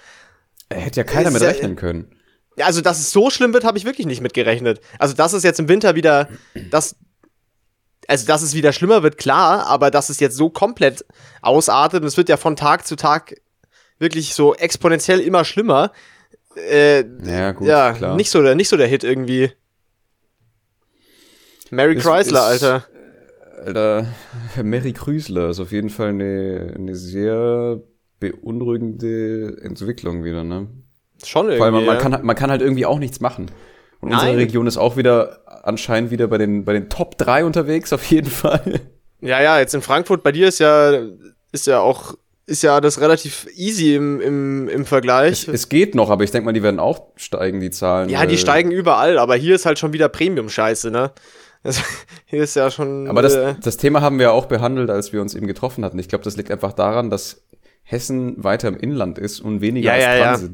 [SPEAKER 2] Hätte ja keiner mit
[SPEAKER 1] ja-
[SPEAKER 2] rechnen können.
[SPEAKER 1] Ja, Also, dass es so schlimm wird, habe ich wirklich nicht mitgerechnet. Also, dass es jetzt im Winter wieder, das, also, dass es wieder schlimmer wird, klar, aber dass es jetzt so komplett ausartet und es wird ja von Tag zu Tag wirklich so exponentiell immer schlimmer. Äh,
[SPEAKER 2] Ja, gut,
[SPEAKER 1] ja,
[SPEAKER 2] klar.
[SPEAKER 1] nicht so, der, nicht so der Hit irgendwie. Mary
[SPEAKER 2] Ist-
[SPEAKER 1] Chrysler,
[SPEAKER 2] ist-
[SPEAKER 1] Alter.
[SPEAKER 2] Alter, [laughs] Mary Krüsler ist auf jeden Fall eine, eine sehr beunruhigende Entwicklung wieder, ne?
[SPEAKER 1] Schon irgendwie.
[SPEAKER 2] Vor allem, man, kann, man kann halt irgendwie auch nichts machen. Und unsere
[SPEAKER 1] Nein.
[SPEAKER 2] Region ist auch wieder anscheinend wieder bei den, bei den Top 3 unterwegs, auf jeden [laughs] Fall.
[SPEAKER 1] ja, ja, jetzt in Frankfurt, bei dir ist ja, ist ja auch, ist ja das relativ easy im, im, im Vergleich.
[SPEAKER 2] Es geht noch, aber ich denke mal, die werden auch steigen, die Zahlen.
[SPEAKER 1] Ja, die
[SPEAKER 2] weil-
[SPEAKER 1] steigen überall, aber hier ist halt schon wieder Premium-Scheiße, ne? Also, [laughs] hier ist ja schon.
[SPEAKER 2] Aber das,
[SPEAKER 1] äh,
[SPEAKER 2] das Thema haben wir ja auch behandelt, als wir uns eben getroffen hatten. Ich glaube, das liegt einfach daran, dass Hessen weiter im Inland ist und weniger
[SPEAKER 1] Ja,
[SPEAKER 2] als
[SPEAKER 1] ja, ja.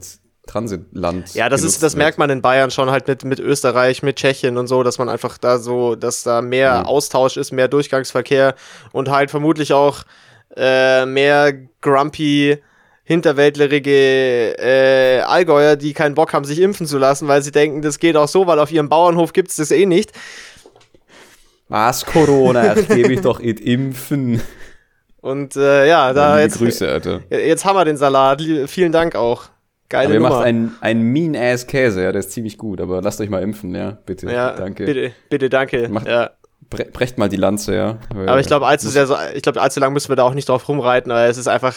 [SPEAKER 2] Transit, Transitland.
[SPEAKER 1] ja, das ist, das
[SPEAKER 2] wird.
[SPEAKER 1] merkt man in Bayern schon halt mit, mit Österreich, mit Tschechien und so, dass man einfach da so, dass da mehr
[SPEAKER 2] Mhm.
[SPEAKER 1] Austausch ist, mehr Durchgangsverkehr und halt vermutlich auch äh, mehr grumpy, hinterwäldlerige äh, Allgäuer, die keinen Bock haben, sich impfen zu lassen, weil sie denken, das geht auch so, weil auf ihrem Bauernhof gibt's das eh nicht.
[SPEAKER 2] Was, Corona? [laughs] Ich gebe mich doch it impfen.
[SPEAKER 1] Und äh, ja, da
[SPEAKER 2] Liebe
[SPEAKER 1] jetzt,
[SPEAKER 2] Grüße, Alter.
[SPEAKER 1] jetzt haben wir den Salat. Vielen Dank auch. Geile
[SPEAKER 2] Aber ihr
[SPEAKER 1] Nummer.
[SPEAKER 2] macht einen, einen Mean-Ass-Käse, ja, der ist ziemlich gut, aber lasst euch mal impfen, ja, bitte.
[SPEAKER 1] ja,
[SPEAKER 2] Danke.
[SPEAKER 1] Bitte, bitte, danke.
[SPEAKER 2] Macht-
[SPEAKER 1] ja.
[SPEAKER 2] Bre brecht mal die Lanze, ja. Weil-
[SPEAKER 1] Aber ich glaube, allzu sehr, so, ich glaube, allzu lang müssen wir da auch nicht drauf rumreiten, aber es ist einfach,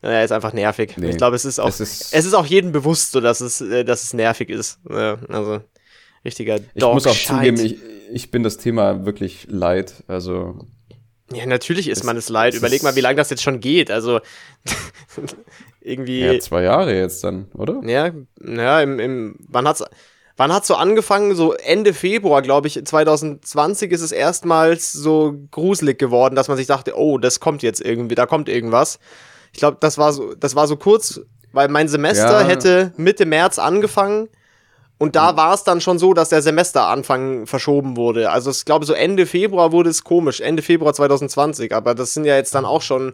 [SPEAKER 1] es ist einfach nervig.
[SPEAKER 2] Nee.
[SPEAKER 1] Ich glaube, es ist auch,
[SPEAKER 2] Es ist-
[SPEAKER 1] es ist auch jedem bewusst, so dass es, äh, dass es nervig ist. Ja, also richtiger
[SPEAKER 2] Ich muss auch
[SPEAKER 1] Dog-Shite.
[SPEAKER 2] zugeben, ich, ich bin das Thema wirklich leid. Also,
[SPEAKER 1] Ja, natürlich ist
[SPEAKER 2] Es-
[SPEAKER 1] man es leid. Überleg mal, wie lange das jetzt schon geht. Also [laughs] irgendwie.
[SPEAKER 2] ja, zwei Jahre jetzt dann, oder?
[SPEAKER 1] Ja, ja, im, im, wann hat's, wann hat's so angefangen? So Ende Februar, glaube ich, 2020 ist es erstmals so gruselig geworden, dass man sich dachte, oh, das kommt jetzt irgendwie, da kommt irgendwas. Ich glaube, das war so, das war so kurz, weil mein Semester
[SPEAKER 2] Ja.
[SPEAKER 1] hätte Mitte März angefangen und da war es dann schon so, dass der Semesteranfang verschoben wurde. Also ich glaube, so Ende Februar wurde es komisch, Ende Februar 2020, aber das sind ja jetzt dann auch schon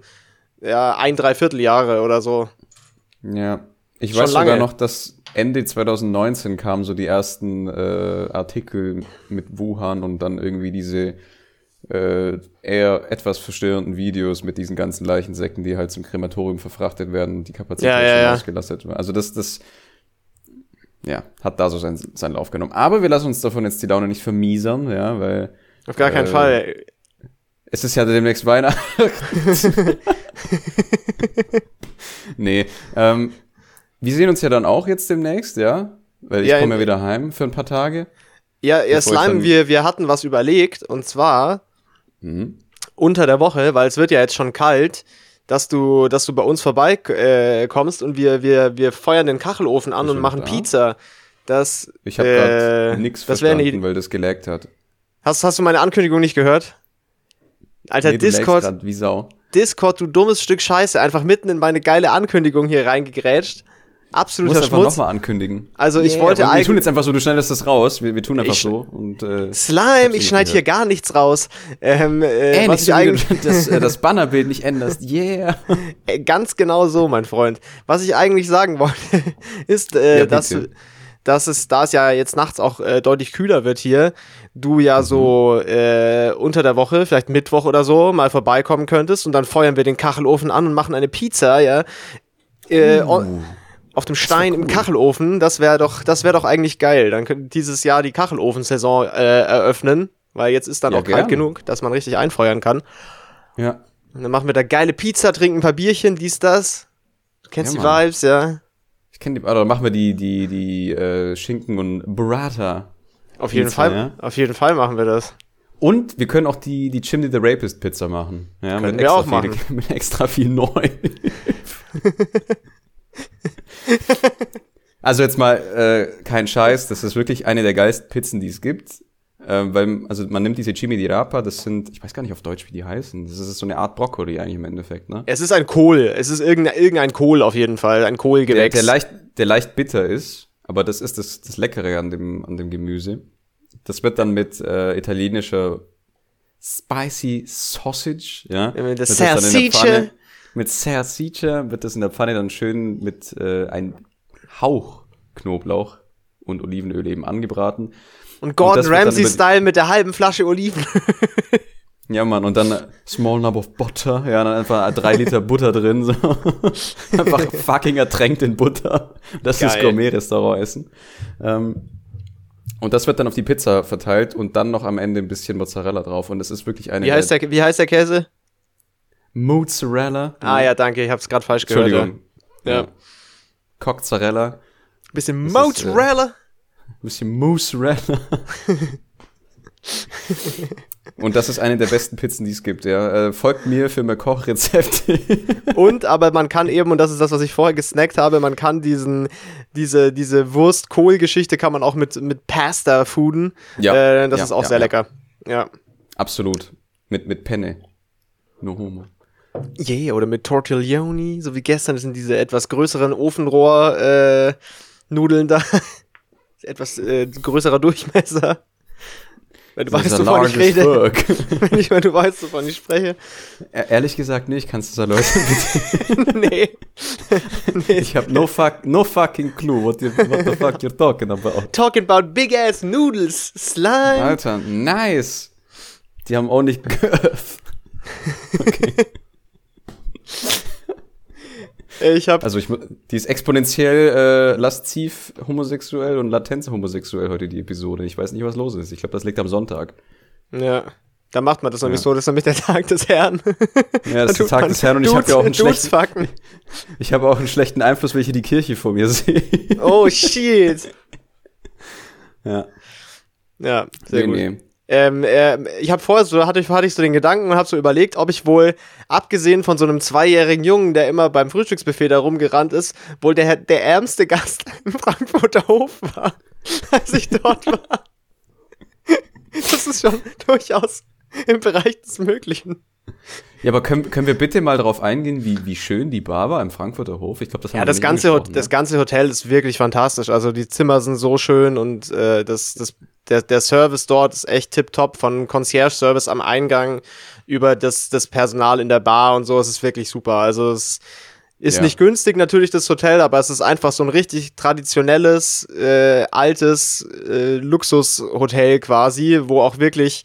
[SPEAKER 1] ja, ein, dreiviertel Jahre oder so.
[SPEAKER 2] Ja. Ich
[SPEAKER 1] Schon
[SPEAKER 2] weiß sogar
[SPEAKER 1] lange.
[SPEAKER 2] noch, dass Ende 2019 kamen so die ersten äh, Artikel mit Wuhan und dann irgendwie diese äh, eher etwas verstörenden Videos mit diesen ganzen Leichensäcken, die halt zum Krematorium verfrachtet werden und die Kapazität
[SPEAKER 1] Ja, ja,
[SPEAKER 2] schon
[SPEAKER 1] ja.
[SPEAKER 2] ausgelastet wird. Also das, das ja, hat da so seinen, seinen Lauf genommen. Aber wir lassen uns davon jetzt die Laune nicht vermiesern, ja, weil
[SPEAKER 1] Auf gar keinen
[SPEAKER 2] Äh,
[SPEAKER 1] Fall.
[SPEAKER 2] es ist ja demnächst Weihnachten. [laughs] [laughs] nee. Ähm, wir sehen uns ja dann auch jetzt demnächst, ja? Weil ich
[SPEAKER 1] Ja,
[SPEAKER 2] komme ja wieder heim für ein paar Tage.
[SPEAKER 1] Ja, ja Slime, wir, wir hatten was überlegt und zwar
[SPEAKER 2] Mhm.
[SPEAKER 1] unter der Woche, weil es wird ja jetzt schon kalt, dass du, dass du bei uns vorbei äh, und wir, wir, wir feuern den Kachelofen an und machen
[SPEAKER 2] da?
[SPEAKER 1] Pizza. Das,
[SPEAKER 2] Ich habe
[SPEAKER 1] äh,
[SPEAKER 2] gerade nichts
[SPEAKER 1] das wäre eine
[SPEAKER 2] verstanden,
[SPEAKER 1] Idee.
[SPEAKER 2] weil das gelaggt hat.
[SPEAKER 1] Hast, hast du meine Ankündigung nicht gehört? Alter,
[SPEAKER 2] Nee, du
[SPEAKER 1] Discord,
[SPEAKER 2] grad wie Sau.
[SPEAKER 1] Discord, du dummes Stück Scheiße, einfach mitten in meine geile Ankündigung hier reingegrätscht.
[SPEAKER 2] Du
[SPEAKER 1] Absoluter
[SPEAKER 2] musst einfach
[SPEAKER 1] Schmutz.
[SPEAKER 2] nochmal ankündigen.
[SPEAKER 1] Also ich
[SPEAKER 2] Yeah,
[SPEAKER 1] wollte
[SPEAKER 2] und Wir tun
[SPEAKER 1] eigentlich.
[SPEAKER 2] jetzt einfach so, du schneidest das raus. Wir, wir tun einfach
[SPEAKER 1] Ich-
[SPEAKER 2] so. Und, äh,
[SPEAKER 1] Slime, ich schneide hier gar nichts raus. Ähm, äh,
[SPEAKER 2] Ey,
[SPEAKER 1] was
[SPEAKER 2] nicht
[SPEAKER 1] ich eigentlich,
[SPEAKER 2] du [laughs] das, äh, das Bannerbild nicht änderst. [laughs] Yeah.
[SPEAKER 1] Äh, Ganz genau so, mein Freund. Was ich eigentlich sagen wollte, [laughs] ist, äh,
[SPEAKER 2] Ja,
[SPEAKER 1] dass, dass es, da es ja jetzt nachts auch äh, deutlich kühler wird hier, du ja
[SPEAKER 2] Mhm.
[SPEAKER 1] so äh, unter der Woche, vielleicht Mittwoch oder so, mal vorbeikommen könntest und dann feuern wir den Kachelofen an und machen eine Pizza, ja. Äh,
[SPEAKER 2] Uh.
[SPEAKER 1] auf dem Stein im
[SPEAKER 2] cool.
[SPEAKER 1] Kachelofen, das wäre doch, das wäre doch eigentlich geil. Dann könnten dieses Jahr die Kachelofensaison äh, eröffnen, weil jetzt ist dann
[SPEAKER 2] Ja,
[SPEAKER 1] auch kalt
[SPEAKER 2] gern.
[SPEAKER 1] genug, dass man richtig einfeuern kann.
[SPEAKER 2] Ja.
[SPEAKER 1] Und dann machen wir da geile Pizza, trinken ein paar Bierchen, dies, das. Du kennst
[SPEAKER 2] Ja,
[SPEAKER 1] die. Vibes, ja.
[SPEAKER 2] Ich kenne die, oder machen wir die, die, die äh, Schinken und Burrata.
[SPEAKER 1] Auf jeden
[SPEAKER 2] Pizza,
[SPEAKER 1] Fall,
[SPEAKER 2] ja.
[SPEAKER 1] auf jeden Fall machen wir das.
[SPEAKER 2] Und wir können auch die, die Chimney the Rapist Pizza machen. Ja,
[SPEAKER 1] Können
[SPEAKER 2] mit
[SPEAKER 1] wir
[SPEAKER 2] extra
[SPEAKER 1] auch
[SPEAKER 2] viel,
[SPEAKER 1] machen. [laughs]
[SPEAKER 2] Mit extra viel neu. [laughs] also jetzt mal äh, kein Scheiß, das ist wirklich eine der geilsten Pizzen, die es gibt. Ähm, weil, also man nimmt diese Chimney di Rapa, das sind, ich weiß gar nicht auf Deutsch, wie die heißen. Das ist so eine Art Brokkoli eigentlich im Endeffekt, ne?
[SPEAKER 1] Es ist ein Kohl. Es ist irgendein, irgendein Kohl auf jeden Fall. Ein
[SPEAKER 2] Der,
[SPEAKER 1] Kohlgewächs.
[SPEAKER 2] der, leicht, der leicht bitter ist, aber das ist das, das Leckere an dem, an dem Gemüse. Das wird dann mit äh, italienischer Spicy Sausage, ja.
[SPEAKER 1] Mit der
[SPEAKER 2] wird das dann in der
[SPEAKER 1] Salsiccia.
[SPEAKER 2] Pfanne- Mit Salsiccia wird das in der Pfanne dann schön mit äh, ein Hauch Knoblauch und Olivenöl eben angebraten.
[SPEAKER 1] Und Gordon Ramsay-Style mit der halben Flasche Oliven. [laughs]
[SPEAKER 2] Ja, Mann, und dann äh, small number of butter, ja, dann einfach drei Liter Butter drin, so. [laughs] einfach fucking ertränkt in Butter. Das ist
[SPEAKER 1] Geil.
[SPEAKER 2] Gourmet-Restaurant-Essen. Ähm, und das wird dann auf die Pizza verteilt und dann noch am Ende ein bisschen Mozzarella drauf. Und es ist wirklich eine
[SPEAKER 1] Wie heißt der, wie heißt der Käse?
[SPEAKER 2] Mozzarella.
[SPEAKER 1] Ah ja, danke, ich hab's gerade falsch gehört.
[SPEAKER 2] Entschuldigung.
[SPEAKER 1] Ja.
[SPEAKER 2] Ja. Cockzarella.
[SPEAKER 1] Bisschen
[SPEAKER 2] ist, äh,
[SPEAKER 1] Mozzarella.
[SPEAKER 2] Ein bisschen Mozzarella. [laughs] Und das ist eine der besten Pizzen, die es gibt, ja. Äh, folgt mir für mehr Kochrezepte. [laughs]
[SPEAKER 1] Und, aber man kann eben, und das ist das, was ich vorher gesnackt habe, man kann diesen, diese, diese Wurst-Kohl-Geschichte kann man auch mit, mit Pasta fooden.
[SPEAKER 2] Ja.
[SPEAKER 1] Äh, das
[SPEAKER 2] Ja,
[SPEAKER 1] ist auch
[SPEAKER 2] ja,
[SPEAKER 1] sehr lecker. Ja.
[SPEAKER 2] Absolut. Mit, mit Penne. No homo.
[SPEAKER 1] Yeah, oder mit Tortiglioni, so wie gestern, das sind diese etwas größeren Ofenrohr-Nudeln da. [laughs] etwas äh, größerer Durchmesser. Wenn du weißt, wovon ich rede.
[SPEAKER 2] fuck. [laughs]
[SPEAKER 1] Wenn ich, wenn du weißt, wovon ich spreche.
[SPEAKER 2] E- Ehrlich gesagt nicht, kannst du es erläutern, bitte?
[SPEAKER 1] nee. nee. [laughs]
[SPEAKER 2] Ich habe no, fuck, no fucking clue what, you, what the fuck you're talking about.
[SPEAKER 1] Talking about big ass noodles, slime.
[SPEAKER 2] Alter, nice. Die haben auch nicht [laughs] Girth. Okay.
[SPEAKER 1] Ich habe
[SPEAKER 2] Also ich, die ist exponentiell äh, lasziv homosexuell und latenz homosexuell heute die Episode. Ich weiß nicht, was los ist. Ich glaube, das liegt am Sonntag.
[SPEAKER 1] ja, da macht man das nämlich
[SPEAKER 2] Ja.
[SPEAKER 1] so, das ist nämlich der Tag des Herrn.
[SPEAKER 2] Ja, das ist der Tag des Herrn und ich habe ja auch einen schlechten, [laughs] ich habe auch einen schlechten Einfluss, hier die Kirche vor mir [laughs] sehe.
[SPEAKER 1] Oh shit.
[SPEAKER 2] ja,
[SPEAKER 1] Ja, sehr
[SPEAKER 2] nee,
[SPEAKER 1] gut.
[SPEAKER 2] nee.
[SPEAKER 1] Ähm, äh, ich habe vorher so, hatte ich, hatte ich so den Gedanken und habe so überlegt, ob ich wohl, abgesehen von so einem zweijährigen Jungen, der immer beim Frühstücksbuffet da rumgerannt ist, wohl der, der ärmste Gast [laughs] im Frankfurter Hof war, [laughs] als ich dort war. Das ist schon durchaus im Bereich des Möglichen.
[SPEAKER 2] Ja, aber können, können wir bitte mal darauf eingehen, wie, wie schön die Bar war im Frankfurter Hof? Ich glaube, das haben
[SPEAKER 1] Ja,
[SPEAKER 2] wir
[SPEAKER 1] das ganze,
[SPEAKER 2] angesprochen,
[SPEAKER 1] das
[SPEAKER 2] ne?
[SPEAKER 1] ganze Hotel ist wirklich fantastisch. Also die Zimmer sind so schön und äh, das, das, der, der Service dort ist echt tipptopp. Von Concierge-Service am Eingang über das, das Personal in der Bar und so. Es ist wirklich super. Also es ist
[SPEAKER 2] Ja.
[SPEAKER 1] nicht günstig natürlich das Hotel, aber es ist einfach so ein richtig traditionelles, äh, altes äh, Luxushotel quasi, wo auch wirklich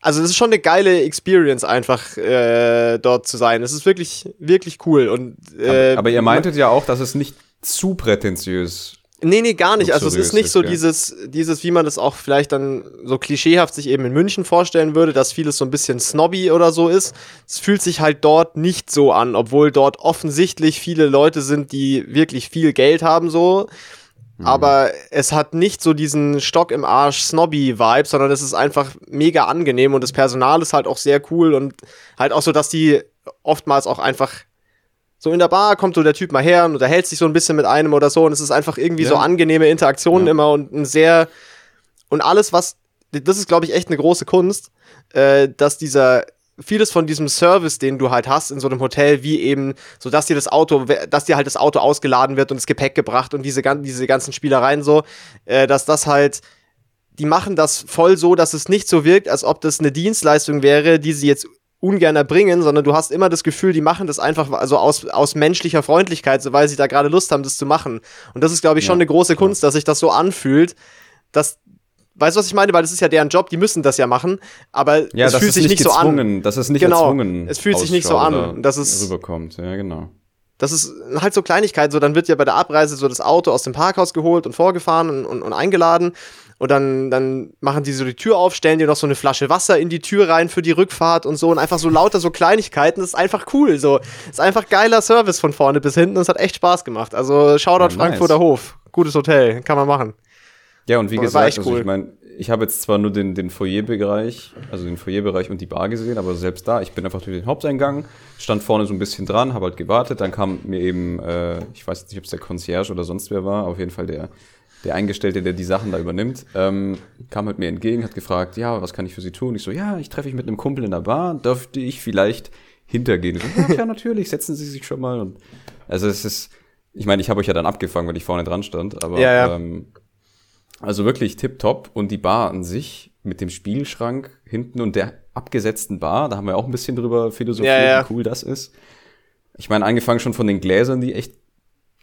[SPEAKER 1] also es ist schon eine geile Experience einfach äh, dort zu sein. Es ist wirklich wirklich cool und äh,
[SPEAKER 2] aber, aber ihr meintet ja auch, dass es nicht zu prätentiös
[SPEAKER 1] Nee, nee, gar nicht. Also es ist nicht so dieses, dieses, wie man das auch vielleicht dann so klischeehaft sich eben in München vorstellen würde, dass vieles so ein bisschen snobby oder so ist. Es fühlt sich halt dort nicht so an, obwohl dort offensichtlich viele Leute sind, die wirklich viel Geld haben so.
[SPEAKER 2] Mhm.
[SPEAKER 1] Aber es hat nicht so diesen Stock im Arsch Snobby-Vibe, sondern es ist einfach mega angenehm und das Personal ist halt auch sehr cool und halt auch so, dass die oftmals auch einfach so in der Bar kommt so der Typ mal her und unterhält sich so ein bisschen mit einem oder so und es ist einfach irgendwie
[SPEAKER 2] Ja.
[SPEAKER 1] so angenehme Interaktionen
[SPEAKER 2] Ja.
[SPEAKER 1] immer und ein sehr und alles was das ist glaube ich echt eine große Kunst, äh, dass dieser vieles von diesem Service, den du halt hast in so einem Hotel, wie eben, so dass dir das Auto, dass dir halt das Auto ausgeladen wird und das Gepäck gebracht und diese, diese ganzen Spielereien so, äh, dass das halt, die machen das voll so, dass es nicht so wirkt, als ob das eine Dienstleistung wäre, die sie jetzt ungern erbringen, sondern du hast immer das Gefühl, die machen das einfach also aus, aus menschlicher Freundlichkeit, so weil sie da gerade Lust haben, das zu machen. Und das ist, glaube ich, schon
[SPEAKER 2] Ja,
[SPEAKER 1] eine große Kunst, dass sich das so anfühlt, dass Weißt du, was ich meine? Weil das ist ja deren Job, die müssen das ja machen, aber
[SPEAKER 2] Ja,
[SPEAKER 1] es
[SPEAKER 2] das
[SPEAKER 1] fühlt
[SPEAKER 2] ist
[SPEAKER 1] sich nicht so an.
[SPEAKER 2] dass es nicht
[SPEAKER 1] Genau,
[SPEAKER 2] erzwungen
[SPEAKER 1] es fühlt sich nicht so an.
[SPEAKER 2] oder
[SPEAKER 1] Das ist-
[SPEAKER 2] rüberkommt. Ja, genau.
[SPEAKER 1] Das ist halt so Kleinigkeiten, so dann wird ja bei der Abreise so das Auto aus dem Parkhaus geholt und vorgefahren und, und, und eingeladen und dann, dann machen die so die Tür auf, stellen dir noch so eine Flasche Wasser in die Tür rein für die Rückfahrt und so und einfach so lauter so Kleinigkeiten, das ist einfach cool, so. ist einfach geiler Service von vorne bis hinten, das hat echt Spaß gemacht. Also Shoutout
[SPEAKER 2] Ja, nice.
[SPEAKER 1] Frankfurter Hof, gutes Hotel, kann man machen.
[SPEAKER 2] Ja, und wie
[SPEAKER 1] War
[SPEAKER 2] gesagt,
[SPEAKER 1] echt
[SPEAKER 2] also
[SPEAKER 1] cool.
[SPEAKER 2] ich meine, ich habe jetzt zwar nur den, den Foyerbereich, also den Foyerbereich und die Bar gesehen, aber selbst da, ich bin einfach durch den Haupteingang, stand vorne so ein bisschen dran, habe halt gewartet, dann kam mir eben, äh, ich weiß jetzt nicht, ob es der Concierge oder sonst wer war, auf jeden Fall der, der Eingestellte, der die Sachen da übernimmt, ähm, kam halt mir entgegen, hat gefragt, ja, was kann ich für Sie tun? Ich so, ja, ich treffe mich mit einem Kumpel in der Bar, dürfte ich vielleicht hintergehen? Ich so, ja, klar, natürlich, setzen Sie sich schon mal. Und, also es ist, ich meine, ich habe euch ja dann abgefangen, weil ich vorne dran stand, aber
[SPEAKER 1] Ja, ja.
[SPEAKER 2] Ähm, also wirklich tipptopp und die Bar an sich mit dem Spielschrank hinten und der abgesetzten Bar, da haben wir auch ein bisschen drüber philosophiert,
[SPEAKER 1] Ja,
[SPEAKER 2] wie cool das ist. Ich meine, angefangen schon von den Gläsern, die echt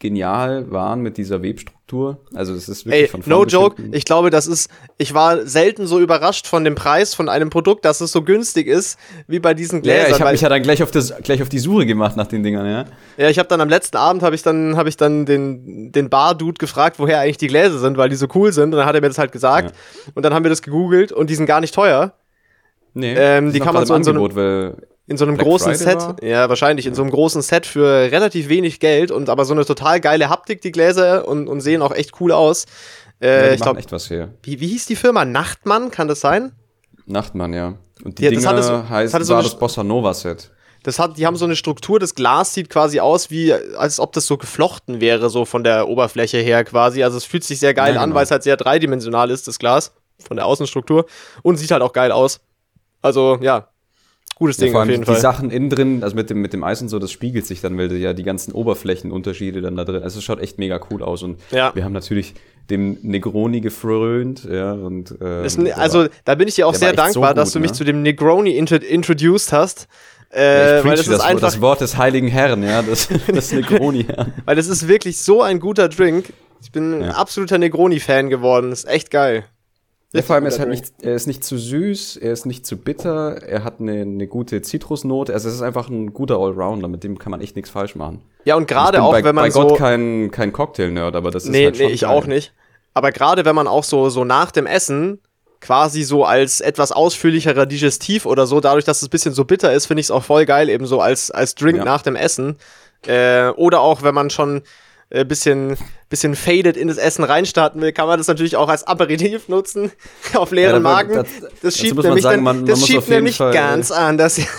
[SPEAKER 2] genial waren mit dieser Webstruktur. Also es ist wirklich
[SPEAKER 1] Ey,
[SPEAKER 2] von
[SPEAKER 1] no joke, ich glaube, das ist, ich war selten so überrascht von dem Preis von einem Produkt, dass es so günstig ist, wie bei diesen
[SPEAKER 2] ja,
[SPEAKER 1] Gläsern.
[SPEAKER 2] ja, ich habe mich ja dann gleich auf, das, gleich auf die Suche gemacht nach den Dingern, ja.
[SPEAKER 1] Ja, ich habe dann am letzten Abend habe ich dann habe ich dann den den Bar-Dude gefragt, woher eigentlich die Gläser sind, weil die so cool sind. Und dann hat er mir das halt gesagt. Und dann haben wir das gegoogelt und die sind gar nicht teuer.
[SPEAKER 2] Nee,
[SPEAKER 1] Ähm, die kann man so in so einem- In so einem
[SPEAKER 2] Black
[SPEAKER 1] großen
[SPEAKER 2] Friday
[SPEAKER 1] Set.
[SPEAKER 2] war?
[SPEAKER 1] Ja, wahrscheinlich. In so einem großen Set für relativ wenig Geld und aber so eine total geile Haptik, die Gläser und, und sehen auch echt cool aus. Äh,
[SPEAKER 2] ja,
[SPEAKER 1] ich glaube,
[SPEAKER 2] echt was her.
[SPEAKER 1] wie, wie hieß die Firma? Nachtmann, kann das sein?
[SPEAKER 2] Nachtmann, ja. Und die
[SPEAKER 1] Ja, das
[SPEAKER 2] Dinger
[SPEAKER 1] hatte so- das
[SPEAKER 2] heißt,
[SPEAKER 1] hatte so
[SPEAKER 2] war das Bossa Nova Set.
[SPEAKER 1] Das hat, die haben so eine Struktur, das Glas sieht quasi aus wie, als ob das so geflochten wäre, so von der Oberfläche her quasi. Also es fühlt sich sehr geil
[SPEAKER 2] Ja,
[SPEAKER 1] an,
[SPEAKER 2] genau.
[SPEAKER 1] weil es halt sehr dreidimensional ist, das Glas, von der Außenstruktur. Und sieht halt auch geil aus. Also, ja, gutes
[SPEAKER 2] Ja,
[SPEAKER 1] Ding
[SPEAKER 2] vor
[SPEAKER 1] auf
[SPEAKER 2] allem
[SPEAKER 1] jeden
[SPEAKER 2] die
[SPEAKER 1] Fall.
[SPEAKER 2] Sachen innen drin, also mit dem, mit dem Eis und so, das spiegelt sich dann, weil ja die ganzen Oberflächenunterschiede dann da drin. Also es schaut echt mega cool aus. Und
[SPEAKER 1] Ja.
[SPEAKER 2] wir haben natürlich dem Negroni gefrönt, ja, und ähm,
[SPEAKER 1] Das,
[SPEAKER 2] der
[SPEAKER 1] also, da bin ich dir auch sehr
[SPEAKER 2] echt so
[SPEAKER 1] dankbar, dass
[SPEAKER 2] gut,
[SPEAKER 1] du mich
[SPEAKER 2] ne?
[SPEAKER 1] zu dem Negroni intro introduced hast.
[SPEAKER 2] ja,
[SPEAKER 1] Äh,
[SPEAKER 2] ich
[SPEAKER 1] weil das
[SPEAKER 2] das,
[SPEAKER 1] ist
[SPEAKER 2] Wort-
[SPEAKER 1] einfach,
[SPEAKER 2] das Wort des heiligen Herrn, ja, das, [laughs] das Negroni, ja.
[SPEAKER 1] weil das ist wirklich so ein guter Drink. Ich bin ein
[SPEAKER 2] Ja.
[SPEAKER 1] absoluter Negroni-Fan geworden. ist echt geil.
[SPEAKER 2] Ja, vor allem, er ist, halt nicht, er ist nicht zu süß, er ist nicht zu bitter, er hat eine, eine gute Zitrusnote. Also es ist einfach ein guter Allrounder, mit dem kann man echt nichts falsch machen.
[SPEAKER 1] Ja, und gerade auch,
[SPEAKER 2] bei,
[SPEAKER 1] wenn man
[SPEAKER 2] bei
[SPEAKER 1] so.
[SPEAKER 2] Gott kein, kein Cocktail-Nerd, aber das ist
[SPEAKER 1] nee,
[SPEAKER 2] halt schon
[SPEAKER 1] nee, ich
[SPEAKER 2] geil.
[SPEAKER 1] auch nicht. Aber gerade wenn man auch so, so nach dem Essen quasi so als etwas ausführlicherer Digestiv oder so, dadurch, dass es ein bisschen so bitter ist, finde ich es auch voll geil, eben so als, als Drink
[SPEAKER 2] Ja.
[SPEAKER 1] nach dem Essen. Äh, oder auch, wenn man schon ein bisschen, bisschen faded in das Essen reinstarten will, kann man das natürlich auch als Aperitif nutzen, [laughs] auf leeren
[SPEAKER 2] Ja,
[SPEAKER 1] Magen.
[SPEAKER 2] da-
[SPEAKER 1] Das,
[SPEAKER 2] dazu
[SPEAKER 1] schiebt nämlich,
[SPEAKER 2] sagen,
[SPEAKER 1] dann,
[SPEAKER 2] man- man
[SPEAKER 1] das schiebt nämlich
[SPEAKER 2] Fall-
[SPEAKER 1] ganz anders. [laughs]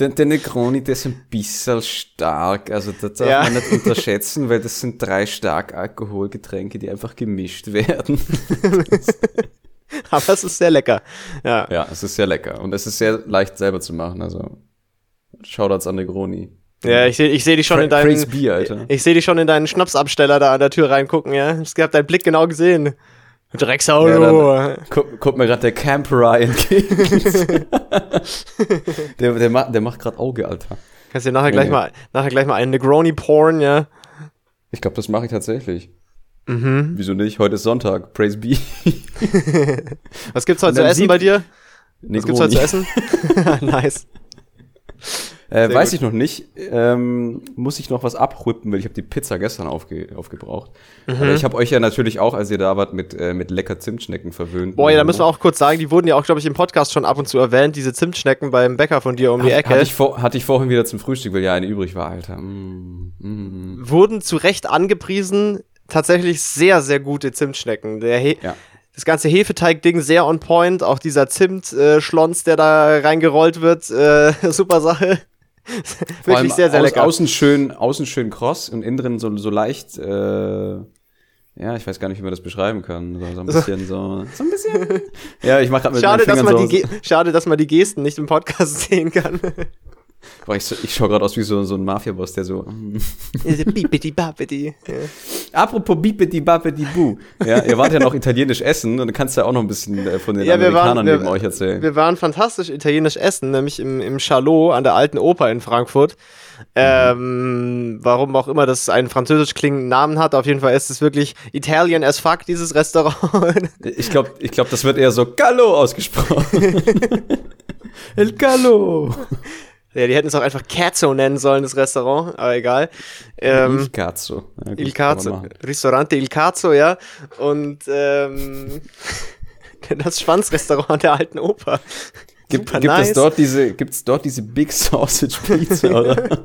[SPEAKER 2] Der, der Negroni, der ist ein bisschen stark. Also das darf
[SPEAKER 1] Ja.
[SPEAKER 2] man nicht unterschätzen, weil das sind drei stark Alkoholgetränke, die einfach gemischt werden. [laughs]
[SPEAKER 1] Aber es ist sehr lecker. Ja.
[SPEAKER 2] ja, es ist sehr lecker. Und es ist sehr leicht selber zu machen. Also Shoutouts an Negroni.
[SPEAKER 1] Ja, ich sehe ich seh dich schon
[SPEAKER 2] Pra-
[SPEAKER 1] in deinen.
[SPEAKER 2] Praise Bier, Alter.
[SPEAKER 1] Ich sehe dich schon in deinen Schnapsabsteller da an der Tür reingucken, ja. Ich hab deinen Blick genau gesehen. Drecksau.
[SPEAKER 2] Ja, Guck, guck mir gerade der Camperer entgegen. [laughs] der, der, ma der macht gerade Auge, Alter.
[SPEAKER 1] Kannst dir nachher gleich
[SPEAKER 2] nee.
[SPEAKER 1] mal nachher gleich mal einen Negroni porn, ja.
[SPEAKER 2] Ich glaube, das mache ich tatsächlich.
[SPEAKER 1] Mhm.
[SPEAKER 2] Wieso nicht? Heute ist Sonntag. Praise Be. [laughs]
[SPEAKER 1] Was gibt's heute zu essen bei dir? Was gibt's heute zu
[SPEAKER 2] Negroni.
[SPEAKER 1] essen? [laughs] nice.
[SPEAKER 2] Äh, weiß
[SPEAKER 1] gut.
[SPEAKER 2] ich noch nicht. Ähm, muss ich noch was abhuppen, weil ich habe die Pizza gestern aufge aufgebraucht.
[SPEAKER 1] Mhm.
[SPEAKER 2] Aber ich habe euch ja natürlich auch, als ihr da wart, mit, äh, mit lecker Zimtschnecken verwöhnt.
[SPEAKER 1] Boah, ja, da müssen wir auch kurz sagen, die wurden ja auch, glaube ich, im Podcast schon ab und zu erwähnt, diese Zimtschnecken beim Bäcker von dir um die Ecke.
[SPEAKER 2] Hatte ich, vor, hatte ich vorhin wieder zum Frühstück, weil ja eine übrig war, Alter. Mm, mm.
[SPEAKER 1] wurden zu Recht angepriesen. Tatsächlich sehr, sehr gute Zimtschnecken. Der He
[SPEAKER 2] Ja.
[SPEAKER 1] Das ganze Hefeteig-Ding sehr on point. Auch dieser Zimt-Schlons, der da reingerollt wird. Äh, [laughs] super Sache. Wirklich sehr, sehr lecker.
[SPEAKER 2] Außen schön, außen schön kross und innen drin so, so leicht, äh, ja, ich weiß gar nicht, wie man das beschreiben kann. So, so ein bisschen so, so ein bisschen. [laughs] Ja, ich mache gerade mit
[SPEAKER 1] Schade dass, man
[SPEAKER 2] so,
[SPEAKER 1] die Ge- Schade, dass man die Gesten nicht im Podcast [laughs] sehen kann.
[SPEAKER 2] Ich, so- ich schaue gerade aus wie so, so ein Mafia-Boss, der so. [laughs]
[SPEAKER 1] Bipidi babidi. Ja.
[SPEAKER 2] Apropos Bipeti Bapeti Bu. Ja, ihr wart ja noch italienisch essen und dann kannst du ja auch noch ein bisschen äh, von den
[SPEAKER 1] Ja, waren-
[SPEAKER 2] Amerikanern
[SPEAKER 1] wir-
[SPEAKER 2] neben euch erzählen.
[SPEAKER 1] Wir waren fantastisch italienisch essen, nämlich im, im Chalot an der alten Oper in Frankfurt. Ähm, warum auch immer das einen französisch klingenden Namen hat, auf jeden Fall ist es wirklich Italian as fuck, dieses Restaurant. [laughs]
[SPEAKER 2] Ich glaube, ich glaub, das wird eher so Gallo ausgesprochen. [laughs] El Gallo.
[SPEAKER 1] Ja, die hätten es auch einfach Cazzo nennen sollen, das Restaurant, aber egal. Ähm,
[SPEAKER 2] Il Cazzo. Ja, gut,
[SPEAKER 1] Il Cazzo. Ristorante Il Cazzo, ja. Und ähm, [laughs] das Schwanzrestaurant der alten Oper.
[SPEAKER 2] Gibt,
[SPEAKER 1] Super
[SPEAKER 2] gibt
[SPEAKER 1] nice.
[SPEAKER 2] es dort diese, gibt's dort diese Big Sausage Pizza, oder?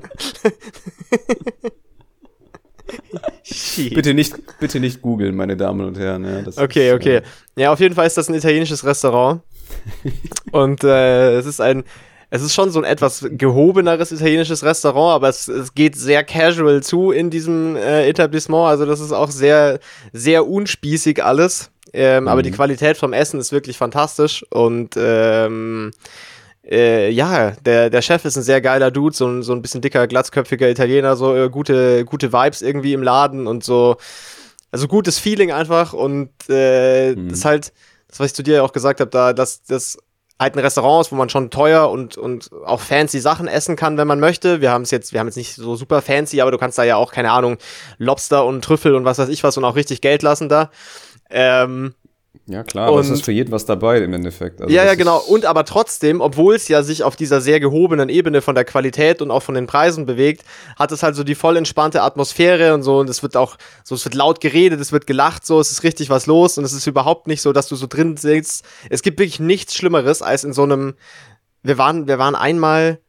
[SPEAKER 2] Bitte nicht, bitte nicht googeln, meine Damen und Herren. Ja,
[SPEAKER 1] Okay,
[SPEAKER 2] ist,
[SPEAKER 1] okay.
[SPEAKER 2] äh,
[SPEAKER 1] Ja, auf jeden Fall ist das ein italienisches Restaurant. Und äh, es ist ein, es ist schon so ein etwas gehobeneres italienisches Restaurant, aber es, es geht sehr casual zu in diesem äh, Etablissement. Also das ist auch sehr, sehr unspießig alles. Ähm, Aber
[SPEAKER 2] Mhm.
[SPEAKER 1] die Qualität vom Essen ist wirklich fantastisch. Und ähm, äh, ja, der, der Chef ist ein sehr geiler Dude, so ein, so ein bisschen dicker, glatzköpfiger Italiener, so äh, gute, gute Vibes irgendwie im Laden und so. Also gutes Feeling einfach und äh,
[SPEAKER 2] Mhm.
[SPEAKER 1] das ist halt, das, was ich zu dir ja auch gesagt habe, da, dass das halt ein Restaurant wo man schon teuer und, und auch fancy Sachen essen kann, wenn man möchte. Wir haben es jetzt, wir haben jetzt nicht so super fancy, aber du kannst da ja auch, keine Ahnung, Lobster und Trüffel und was weiß ich was und auch richtig Geld lassen da. Ähm,
[SPEAKER 2] Ja, klar, aber es
[SPEAKER 1] Und-
[SPEAKER 2] ist für jeden was dabei im Endeffekt. Also
[SPEAKER 1] ja, ja, genau. Und aber trotzdem, obwohl es ja sich auf dieser sehr gehobenen Ebene von der Qualität und auch von den Preisen bewegt, hat es halt so die voll entspannte Atmosphäre und so. Und es wird auch so, es wird laut geredet, es wird gelacht, so, es ist richtig was los und es ist überhaupt nicht so, dass du so drin sitzt. Es gibt wirklich nichts Schlimmeres als in so einem. Wir waren, wir waren einmal.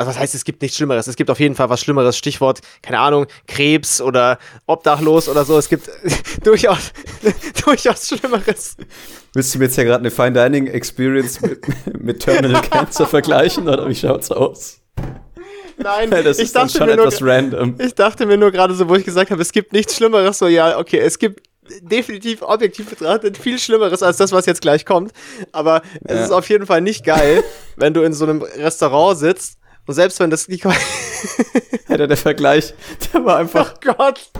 [SPEAKER 1] Also was heißt, es gibt nichts Schlimmeres? Es gibt auf jeden Fall was Schlimmeres. Stichwort, keine Ahnung, Krebs oder Obdachlos oder so. Es gibt [laughs] durchaus, [laughs] durchaus Schlimmeres.
[SPEAKER 2] Willst du mir jetzt ja gerade eine Fine Dining Experience mit, [laughs] mit Terminal Cancer vergleichen oder wie schaut's aus?
[SPEAKER 1] Nein,
[SPEAKER 2] Das
[SPEAKER 1] ich
[SPEAKER 2] ist
[SPEAKER 1] dachte
[SPEAKER 2] schon
[SPEAKER 1] mir nur,
[SPEAKER 2] etwas random.
[SPEAKER 1] Ich dachte mir nur gerade so, wo ich gesagt habe, es gibt nichts Schlimmeres, so ja, okay, es gibt definitiv objektiv betrachtet viel Schlimmeres als das, was jetzt gleich kommt. Aber es
[SPEAKER 2] Ja.
[SPEAKER 1] ist auf jeden Fall nicht geil, wenn du in so einem Restaurant sitzt und selbst wenn das nicht. [laughs]
[SPEAKER 2] Alter, der Vergleich, der war
[SPEAKER 1] Oh
[SPEAKER 2] einfach
[SPEAKER 1] Gott,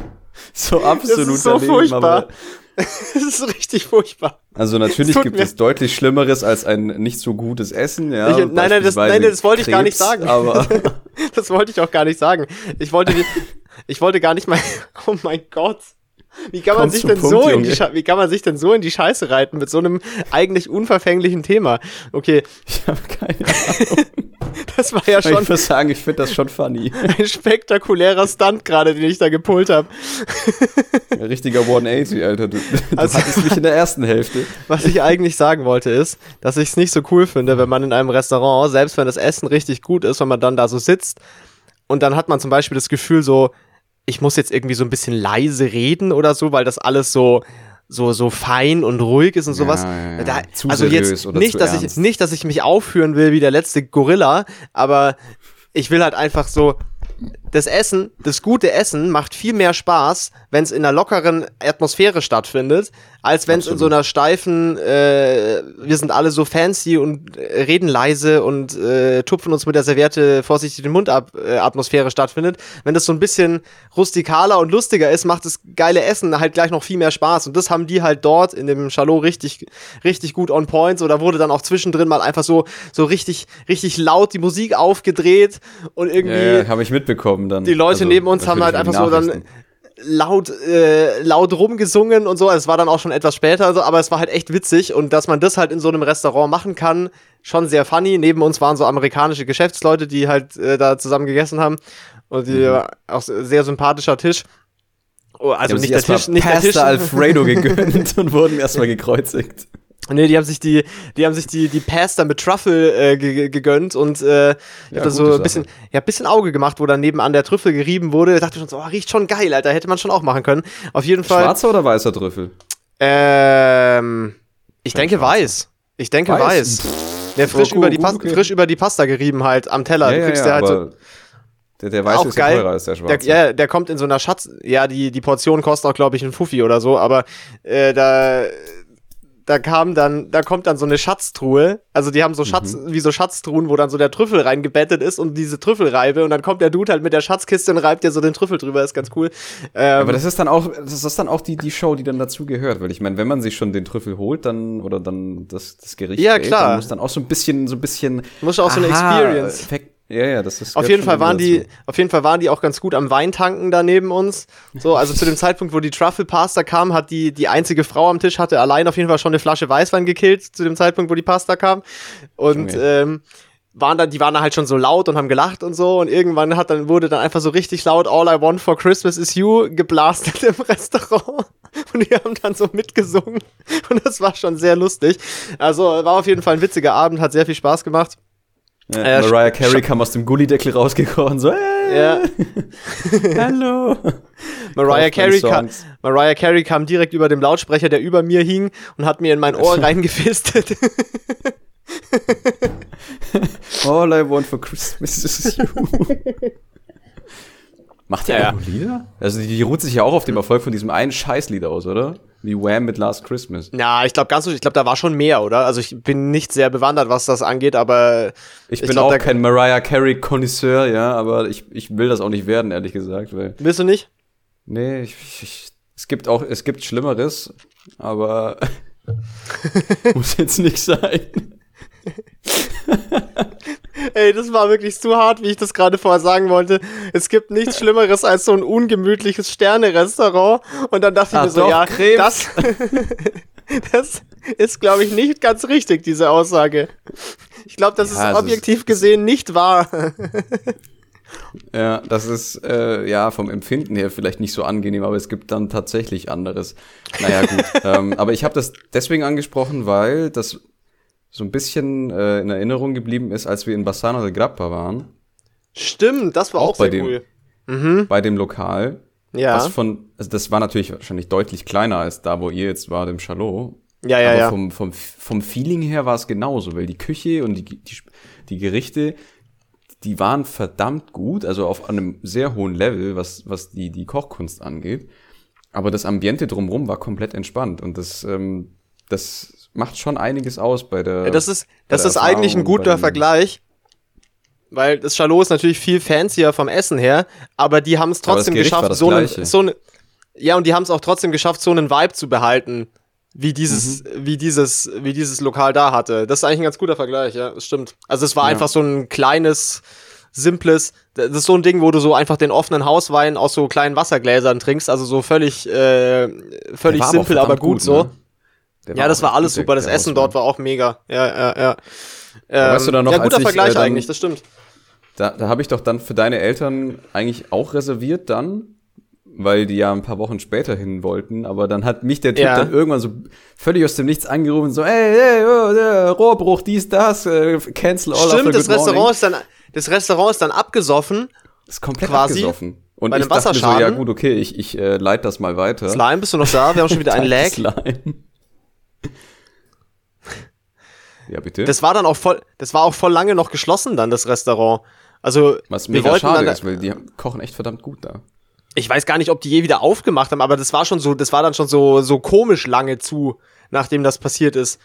[SPEAKER 2] so
[SPEAKER 1] das
[SPEAKER 2] absolut
[SPEAKER 1] ist so
[SPEAKER 2] daneben,
[SPEAKER 1] furchtbar. [laughs] Das ist richtig furchtbar.
[SPEAKER 2] Also natürlich gibt
[SPEAKER 1] mir-
[SPEAKER 2] es deutlich Schlimmeres als ein nicht so gutes Essen, ja.
[SPEAKER 1] Ich- nein, nein, das- nein, das wollte ich gar nicht
[SPEAKER 2] Krebs,
[SPEAKER 1] sagen.
[SPEAKER 2] Aber [laughs]
[SPEAKER 1] Das wollte ich auch gar nicht sagen. Ich wollte, ich wollte gar nicht mal. Oh mein Gott. Wie kann man sich denn
[SPEAKER 2] Punkt,
[SPEAKER 1] so in die wie kann man sich denn so in die Scheiße reiten mit so einem eigentlich unverfänglichen Thema? Okay,
[SPEAKER 2] Ich habe keine Ahnung. [laughs]
[SPEAKER 1] das war ja
[SPEAKER 2] Ich
[SPEAKER 1] schon
[SPEAKER 2] muss sagen, ich finde das schon funny. [laughs]
[SPEAKER 1] ein spektakulärer Stunt gerade, den ich da gepult habe.
[SPEAKER 2] Ein richtiger 180, Alter. Du, du [laughs]
[SPEAKER 1] Also-
[SPEAKER 2] hattest mich in der ersten Hälfte.
[SPEAKER 1] Was ich eigentlich sagen wollte ist, dass ich es nicht so cool finde, wenn man in einem Restaurant, selbst wenn das Essen richtig gut ist, wenn man dann da so sitzt und dann hat man zum Beispiel das Gefühl so, ich muss jetzt irgendwie so ein bisschen leise reden oder so, weil das alles so so so fein und ruhig ist und sowas.
[SPEAKER 2] Ja, ja.
[SPEAKER 1] Da, also jetzt nicht, dass ich
[SPEAKER 2] ernst.
[SPEAKER 1] nicht, dass ich mich aufführen will wie der letzte Gorilla, aber ich will halt einfach so das Essen, das gute Essen macht viel mehr Spaß, wenn es in einer lockeren Atmosphäre stattfindet, als wenn es in so einer steifen, äh, wir sind alle so fancy und äh, reden leise und äh, tupfen uns mit der Serviette vorsichtig den Mund ab, äh, Atmosphäre stattfindet. Wenn das so ein bisschen rustikaler und lustiger ist, macht das geile Essen halt gleich noch viel mehr Spaß. Und das haben die halt dort in dem Chalet richtig, richtig gut on point. Da wurde dann auch zwischendrin mal einfach so, so richtig, richtig laut die Musik aufgedreht und irgendwie
[SPEAKER 2] Ja, ja, habe ich mitbekommen dann.
[SPEAKER 1] die Leute
[SPEAKER 2] Also,
[SPEAKER 1] neben uns haben halt einfach so dann laut, äh, laut rumgesungen und so. Also Es war dann auch schon etwas später, so, aber es war halt echt witzig und dass man das halt in so einem Restaurant machen kann, schon sehr funny. Neben uns waren so amerikanische Geschäftsleute, die halt äh, da zusammen gegessen haben und die
[SPEAKER 2] Mhm.
[SPEAKER 1] auch sehr sympathischer Tisch. Oh, also nicht der Tisch, nicht der
[SPEAKER 2] Pasta
[SPEAKER 1] Tisch.
[SPEAKER 2] Alfredo gegönnt [laughs] und wurden erstmal gekreuzigt.
[SPEAKER 1] Nee, die haben sich die, die haben sich die, die Pasta mit Truffle äh, ge ge- gegönnt und äh, ich
[SPEAKER 2] Ja,
[SPEAKER 1] hab da so ein bisschen, ja, bisschen Auge gemacht, wo dann nebenan der Trüffel gerieben wurde. Da dachte ich schon so, oh, riecht schon geil, Alter, hätte man schon auch machen können. Auf jeden Fall.
[SPEAKER 2] Schwarzer oder weißer Trüffel?
[SPEAKER 1] Ähm, ich
[SPEAKER 2] Kein
[SPEAKER 1] denke
[SPEAKER 2] schwarzer.
[SPEAKER 1] weiß. Ich denke
[SPEAKER 2] Weiß?
[SPEAKER 1] weiß. Der frisch,
[SPEAKER 2] Oh,
[SPEAKER 1] über die
[SPEAKER 2] okay.
[SPEAKER 1] frisch über die Pasta gerieben halt am Teller. du kriegst der halt so.
[SPEAKER 2] der, der weiße
[SPEAKER 1] Auch
[SPEAKER 2] ist ja
[SPEAKER 1] geil.
[SPEAKER 2] teurer als der
[SPEAKER 1] Der,
[SPEAKER 2] schwarze.
[SPEAKER 1] ja, der kommt in so einer Schatz. Ja, die, die Portion kostet auch, glaube ich, einen Fuffi oder so, aber äh, da. Da kam dann, da kommt dann so eine Schatztruhe. Also die haben so Schatz,
[SPEAKER 2] Mhm.
[SPEAKER 1] wie so Schatztruhen, wo dann so der Trüffel reingebettet ist und diese Trüffelreibe und dann kommt der Dude halt mit der Schatzkiste und reibt dir so den Trüffel drüber, ist ganz cool. Ähm,
[SPEAKER 2] Aber das ist dann auch, das ist dann auch die, die Show, die dann dazu gehört, weil ich meine, wenn man sich schon den Trüffel holt, dann oder dann das, das Gericht,
[SPEAKER 1] Ja,
[SPEAKER 2] wählt,
[SPEAKER 1] klar.
[SPEAKER 2] dann muss dann auch so ein bisschen, so ein bisschen,
[SPEAKER 1] Muss auch so eine
[SPEAKER 2] Aha,
[SPEAKER 1] Experience.
[SPEAKER 2] Effekt- ja, ja, das ist
[SPEAKER 1] Auf jeden Fall waren die,
[SPEAKER 2] dazu.
[SPEAKER 1] auf jeden Fall waren die auch ganz gut am Weintanken da neben uns. So, also zu dem Zeitpunkt, wo die Truffle Pasta kam, hat die, die einzige Frau am Tisch hatte allein auf jeden Fall schon eine Flasche Weißwein gekillt, zu dem Zeitpunkt, wo die Pasta kam. Und,
[SPEAKER 2] Junge.
[SPEAKER 1] ähm, waren dann, die waren dann halt schon so laut und haben gelacht und so und irgendwann hat dann, wurde dann einfach so richtig laut All I Want for Christmas is You geblastet [laughs] im Restaurant und die haben dann so mitgesungen und das war schon sehr lustig. Also war auf jeden Fall ein witziger Abend, hat sehr viel Spaß gemacht.
[SPEAKER 2] Ja, Mariah Carey kam aus dem Gullideckel rausgekocht und so, äh,
[SPEAKER 1] Ja. [laughs] [laughs]
[SPEAKER 2] hallo.
[SPEAKER 1] Mariah Carey. Mariah Carey kam direkt über dem Lautsprecher, der über mir hing, und hat mir in mein Ohr reingefistet. [laughs]
[SPEAKER 2] All I want for Christmas is you. Macht die
[SPEAKER 1] Ja,
[SPEAKER 2] auch noch Lieder? Also die, die ruht sich ja auch auf dem Erfolg von diesem einen Scheißlied aus, oder? Wie Wham mit Last Christmas.
[SPEAKER 1] Na, ich glaube ganz so, ich glaube, da war schon mehr, oder? Also ich bin nicht sehr bewandert, was das angeht, aber
[SPEAKER 2] Ich,
[SPEAKER 1] Ich
[SPEAKER 2] bin
[SPEAKER 1] glaub,
[SPEAKER 2] auch kein Mariah Carey Connoisseur, ja, aber ich, ich will das auch nicht werden, ehrlich gesagt, weil
[SPEAKER 1] willst du nicht?
[SPEAKER 2] nee, ich, ich, es gibt auch es gibt Schlimmeres, aber [laughs] muss jetzt nicht sein. [laughs]
[SPEAKER 1] Ey, das war wirklich zu hart, wie ich das gerade vorher sagen wollte. Es gibt nichts Schlimmeres als so ein ungemütliches Sterne-Restaurant. Und dann dachte ich
[SPEAKER 2] Ah,
[SPEAKER 1] mir so,
[SPEAKER 2] doch,
[SPEAKER 1] ja,
[SPEAKER 2] Krebs.
[SPEAKER 1] das, [laughs] das ist, glaube ich, nicht ganz richtig, diese Aussage. Ich glaube, das
[SPEAKER 2] Ja,
[SPEAKER 1] ist objektiv
[SPEAKER 2] ist-
[SPEAKER 1] gesehen nicht wahr.
[SPEAKER 2] Ja, das ist äh, ja vom Empfinden her vielleicht nicht so angenehm, aber es gibt dann tatsächlich anderes. Naja, gut. [laughs] ähm, aber ich habe das deswegen angesprochen, weil das so ein bisschen äh, in Erinnerung geblieben ist, als wir in Bassano del Grappa waren,
[SPEAKER 1] Stimmt, das war auch,
[SPEAKER 2] Auch bei
[SPEAKER 1] sehr
[SPEAKER 2] dem.
[SPEAKER 1] cool.
[SPEAKER 2] bei dem Lokal.
[SPEAKER 1] Ja.
[SPEAKER 2] Was von, also das war natürlich wahrscheinlich deutlich kleiner als da, wo ihr jetzt wart im Chalet.
[SPEAKER 1] Ja, ja,
[SPEAKER 2] aber
[SPEAKER 1] ja.
[SPEAKER 2] Vom, vom, vom Feeling her war es genauso, weil die Küche und die, die, die Gerichte, die waren verdammt gut, also auf einem sehr hohen Level, was, was die, die Kochkunst angeht. Aber das Ambiente drumherum war komplett entspannt und das, ähm, das macht schon einiges aus bei der.
[SPEAKER 1] Ja, das ist, das ist eigentlich ein guter Vergleich. Weil das Chalet ist natürlich viel fancier vom Essen her, aber die haben es
[SPEAKER 2] Aber
[SPEAKER 1] trotzdem geschafft, so einen, so eine, ja, und die haben es auch trotzdem geschafft, so einen Vibe zu behalten, wie dieses,
[SPEAKER 2] Mhm.
[SPEAKER 1] wie dieses, wie dieses Lokal da hatte. Das ist eigentlich ein ganz guter Vergleich, ja, das stimmt. Also es war
[SPEAKER 2] Ja.
[SPEAKER 1] einfach so ein kleines, simples, das ist so ein Ding, wo du so einfach den offenen Hauswein aus so kleinen Wassergläsern trinkst, also so völlig, äh, völlig
[SPEAKER 2] aber
[SPEAKER 1] simpel, aber
[SPEAKER 2] verdammt
[SPEAKER 1] gut,
[SPEAKER 2] gut,
[SPEAKER 1] so.
[SPEAKER 2] ne? Der
[SPEAKER 1] Ja, das war alles super. Das Essen dort war auch mega. Ja, ja, ja. Ähm,
[SPEAKER 2] weißt du dann noch,
[SPEAKER 1] ja, guter
[SPEAKER 2] ich,
[SPEAKER 1] Vergleich
[SPEAKER 2] äh, dann-
[SPEAKER 1] eigentlich, das stimmt.
[SPEAKER 2] Da, da habe ich doch dann für deine Eltern eigentlich auch reserviert dann, weil die ja ein paar Wochen später hin wollten. Aber dann hat mich der Typ
[SPEAKER 1] Ja.
[SPEAKER 2] dann irgendwann so völlig aus dem Nichts angerufen, so, ey, ey, oh, äh, Rohrbruch, dies, das, äh, cancel all
[SPEAKER 1] Stimmt, das
[SPEAKER 2] good morning.
[SPEAKER 1] Restaurant, ist dann, das Restaurant ist dann abgesoffen.
[SPEAKER 2] ist komplett
[SPEAKER 1] quasi
[SPEAKER 2] abgesoffen. Und
[SPEAKER 1] bei
[SPEAKER 2] ich
[SPEAKER 1] einem
[SPEAKER 2] dachte mir so, ja gut, okay, ich, ich äh, leite das mal weiter.
[SPEAKER 1] Slime, bist du noch da? Wir haben schon wieder [laughs] einen Lag.
[SPEAKER 2] Slime. Ja, bitte.
[SPEAKER 1] Das war dann auch voll, das war auch voll lange noch geschlossen dann, das Restaurant. Also,
[SPEAKER 2] Was
[SPEAKER 1] wir
[SPEAKER 2] mega
[SPEAKER 1] wollten
[SPEAKER 2] schade
[SPEAKER 1] dann,
[SPEAKER 2] ist, weil die kochen echt verdammt gut da.
[SPEAKER 1] ich weiß gar nicht, ob die je wieder aufgemacht haben, aber das war schon so, das war dann schon so, so komisch lange zu, nachdem das passiert ist.